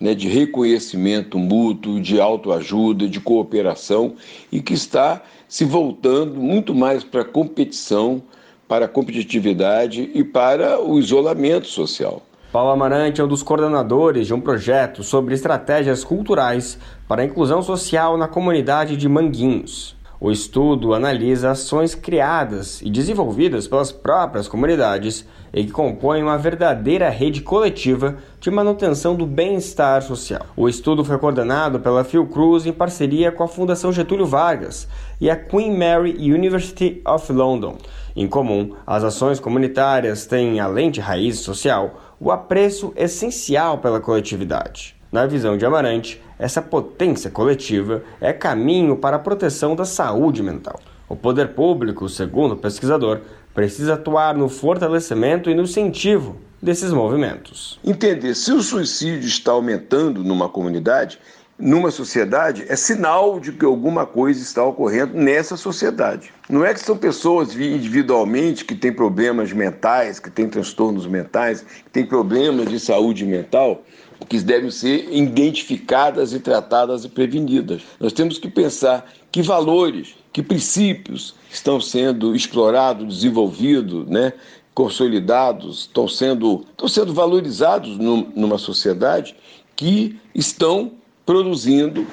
né, de reconhecimento mútuo, de autoajuda, de cooperação e que está se voltando muito mais para a competição, para a competitividade e para o isolamento social. Paulo Amarante é um dos coordenadores de um projeto sobre estratégias culturais para a inclusão social na comunidade de Manguinhos. O estudo analisa ações criadas e desenvolvidas pelas próprias comunidades e que compõem uma verdadeira rede coletiva de manutenção do bem-estar social. O estudo foi coordenado pela Fiocruz em parceria com a Fundação Getúlio Vargas e a Queen Mary University of London. Em comum, as ações comunitárias têm, além de raiz social, o apreço essencial pela coletividade. Na visão de Amarante, essa potência coletiva é caminho para a proteção da saúde mental. O poder público, segundo o pesquisador, precisa atuar no fortalecimento e no incentivo desses movimentos. Entender se o suicídio está aumentando numa comunidade, numa sociedade, é sinal de que alguma coisa está ocorrendo nessa sociedade. Não é que são pessoas individualmente que têm problemas mentais, que têm transtornos mentais, que têm problemas de saúde mental, que devem ser identificadas e tratadas e prevenidas. Nós temos que pensar que valores, que princípios estão sendo explorados, desenvolvidos, né, consolidados, estão sendo, estão sendo valorizados numa sociedade que estão produzindo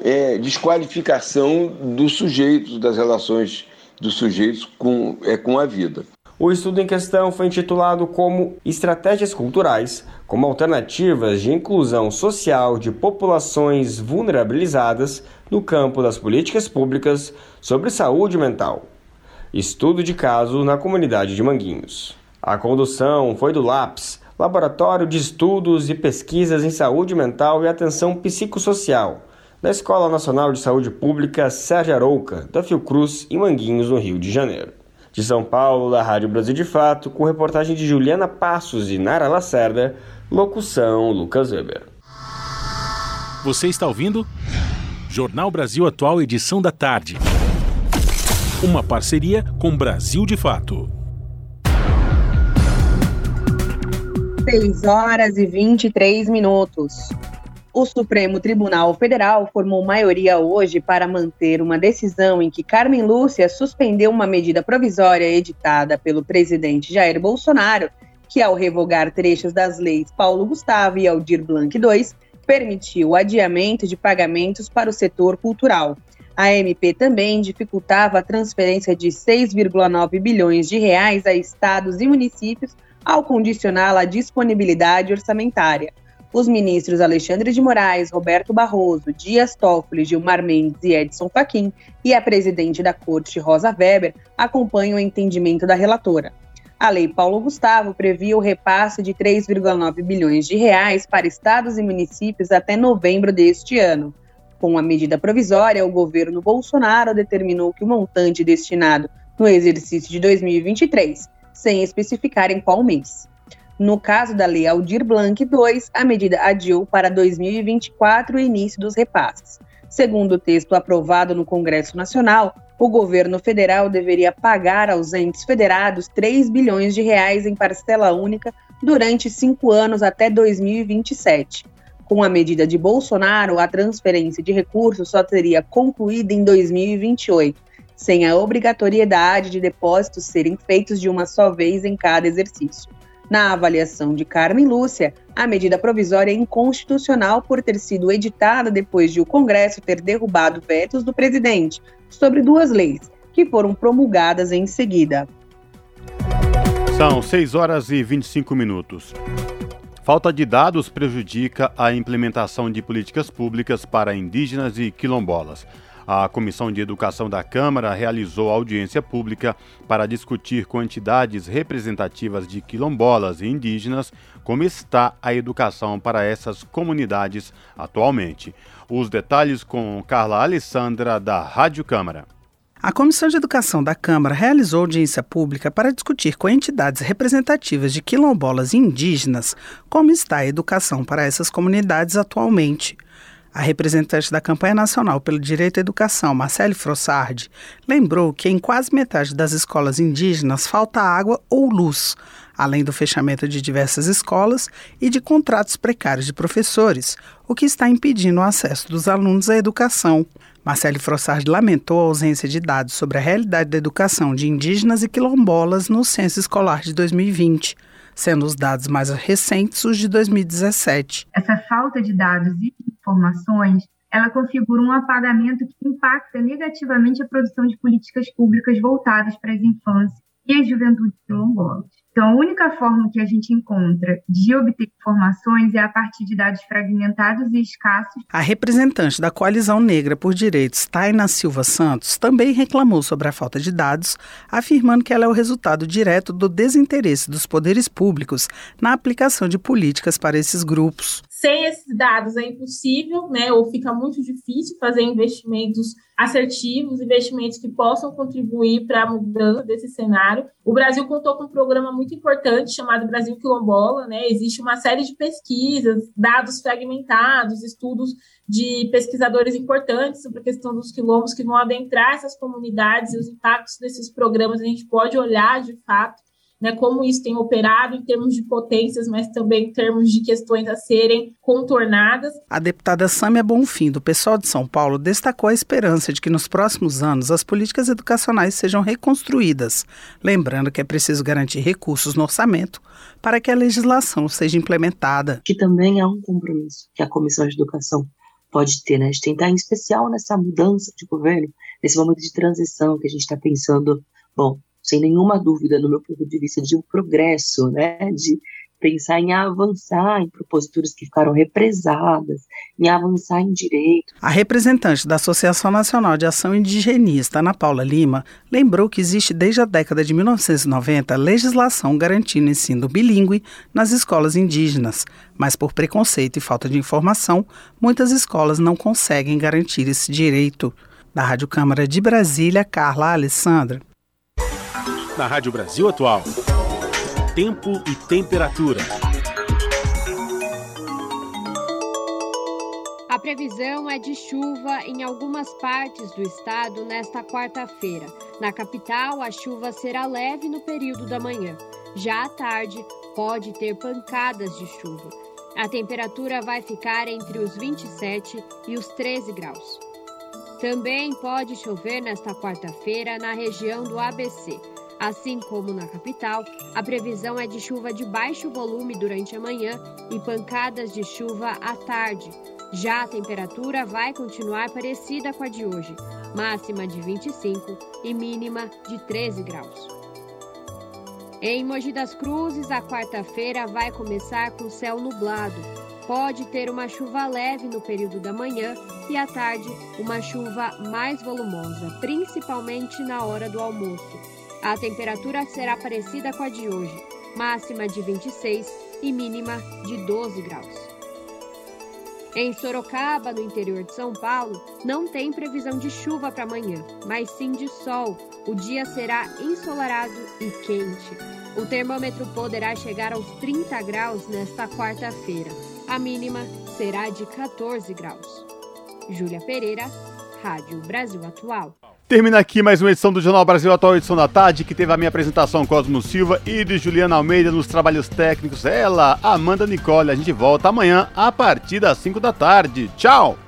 é, desqualificação dos sujeitos, das relações dos sujeitos com, é, com a vida. O estudo em questão foi intitulado como Estratégias Culturais como Alternativas de Inclusão Social de Populações Vulnerabilizadas no campo das políticas públicas sobre saúde mental. Estudo de caso na comunidade de Manguinhos. A condução foi do LAPS, Laboratório de Estudos e Pesquisas em Saúde Mental e Atenção Psicossocial, da Escola Nacional de Saúde Pública Sérgio Arouca, da Fiocruz, em Manguinhos, no Rio de Janeiro. De São Paulo, da Rádio Brasil de Fato, com reportagem de Juliana Passos e Nara Lacerda, locução Lucas Weber. Você está ouvindo? Jornal Brasil Atual, edição da tarde. Uma parceria com Brasil de Fato. 6 horas e 23 minutos. O Supremo Tribunal Federal formou maioria hoje para manter uma decisão em que Carmen Lúcia suspendeu uma medida provisória editada pelo presidente Jair Bolsonaro, que, ao revogar trechos das leis Paulo Gustavo e Aldir Blanc II, permitiu o adiamento de pagamentos para o setor cultural. A MP também dificultava a transferência de 6,9 bilhões de reais a estados e municípios ao condicioná-la à disponibilidade orçamentária. Os ministros Alexandre de Moraes, Roberto Barroso, Dias Toffoli, Gilmar Mendes e Edson Fachin e a presidente da Corte, Rosa Weber, acompanham o entendimento da relatora. A Lei Paulo Gustavo previa o repasse de 3,9 bilhões de reais para estados e municípios até novembro deste ano. Com a medida provisória, o governo Bolsonaro determinou que o montante destinado no exercício de 2023 sem especificar em qual mês. No caso da Lei Aldir Blanc II, a medida adiou para 2024 o início dos repasses. Segundo o texto aprovado no Congresso Nacional, o governo federal deveria pagar aos entes federados 3 bilhões de reais em parcela única durante cinco anos até 2027. Com a medida de Bolsonaro, a transferência de recursos só teria concluído em 2028 sem a obrigatoriedade de depósitos serem feitos de uma só vez em cada exercício. Na avaliação de Carmen Lúcia, a medida provisória é inconstitucional por ter sido editada depois de o Congresso ter derrubado vetos do presidente sobre duas leis, que foram promulgadas em seguida. São 6 horas e 25 minutos. Falta de dados prejudica a implementação de políticas públicas para indígenas e quilombolas. A Comissão de Educação da Câmara realizou audiência pública para discutir com entidades representativas de quilombolas e indígenas como está a educação para essas comunidades atualmente. Os detalhes com Carla Alessandra, da Rádio Câmara. A Comissão de Educação da Câmara realizou audiência pública para discutir com entidades representativas de quilombolas e indígenas como está a educação para essas comunidades atualmente. A representante da campanha nacional pelo direito à educação, Marcele Frossardi, lembrou que em quase metade das escolas indígenas falta água ou luz, além do fechamento de diversas escolas e de contratos precários de professores, o que está impedindo o acesso dos alunos à educação. Marcele Frossardi lamentou a ausência de dados sobre a realidade da educação de indígenas e quilombolas no censo escolar de 2020 sendo os dados mais recentes os de 2017. Essa falta de dados e informações ela configura um apagamento que impacta negativamente a produção de políticas públicas voltadas para as infâncias e as juventudes quilombolas. Então, a única forma que a gente encontra de obter informações é a partir de dados fragmentados e escassos. A representante da Coalizão Negra por Direitos, Taina Silva Santos, também reclamou sobre a falta de dados, afirmando que ela é o resultado direto do desinteresse dos poderes públicos na aplicação de políticas para esses grupos. Sem esses dados é impossível, né, ou fica muito difícil fazer investimentos assertivos, investimentos que possam contribuir para a mudança desse cenário. O Brasil contou com um programa muito importante chamado Brasil Quilombola, né? Existe uma série de pesquisas, dados fragmentados, estudos de pesquisadores importantes sobre a questão dos quilombos que vão adentrar essas comunidades e os impactos desses programas a gente pode olhar de fato né, como isso tem operado em termos de potências, mas também em termos de questões a serem contornadas. A deputada Sâmia Bonfim, do pessoal de São Paulo, destacou a esperança de que nos próximos anos as políticas educacionais sejam reconstruídas, lembrando que é preciso garantir recursos no orçamento para que a legislação seja implementada. Que também há um compromisso que a Comissão de Educação pode ter, né, de tentar, em especial nessa mudança de governo, nesse momento de transição que a gente está pensando, bom, sem nenhuma dúvida, no meu ponto de vista, de um progresso, né, de pensar em avançar em proposituras que ficaram represadas, em avançar em direito. A representante da Associação Nacional de Ação Indigenista, Ana Paula Lima, lembrou que existe desde a década de 1990 legislação garantindo ensino bilíngue nas escolas indígenas, mas por preconceito e falta de informação, muitas escolas não conseguem garantir esse direito. Da Rádio Câmara de Brasília, Carla Alessandra. Na Rádio Brasil Atual tempo e temperatura. A previsão é de chuva em algumas partes do estado nesta quarta-feira. Na capital, a chuva será leve no período da manhã. Já à tarde, pode ter pancadas de chuva. A temperatura vai ficar entre os 27 e os 13 graus. Também pode chover nesta quarta-feira na região do ABC. Assim como na capital, a previsão é de chuva de baixo volume durante a manhã e pancadas de chuva à tarde. Já a temperatura vai continuar parecida com a de hoje, máxima de 25 e mínima de 13 graus. Em Mogi das Cruzes, a quarta-feira vai começar com céu nublado. Pode ter uma chuva leve no período da manhã e à tarde uma chuva mais volumosa, principalmente na hora do almoço. A temperatura será parecida com a de hoje, máxima de 26 e mínima de 12 graus. Em Sorocaba, no interior de São Paulo, não tem previsão de chuva para amanhã, mas sim de sol. O dia será ensolarado e quente. O termômetro poderá chegar aos 30 graus nesta quarta-feira. A mínima será de 14 graus. Júlia Pereira, Rádio Brasil Atual. Termina aqui mais uma edição do Jornal Brasil Atual, edição da tarde, que teve a minha apresentação Cosmo Silva e de Juliana Almeida nos trabalhos técnicos. Ela, Amanda Nicole. A gente volta amanhã a partir das 5 da tarde. Tchau!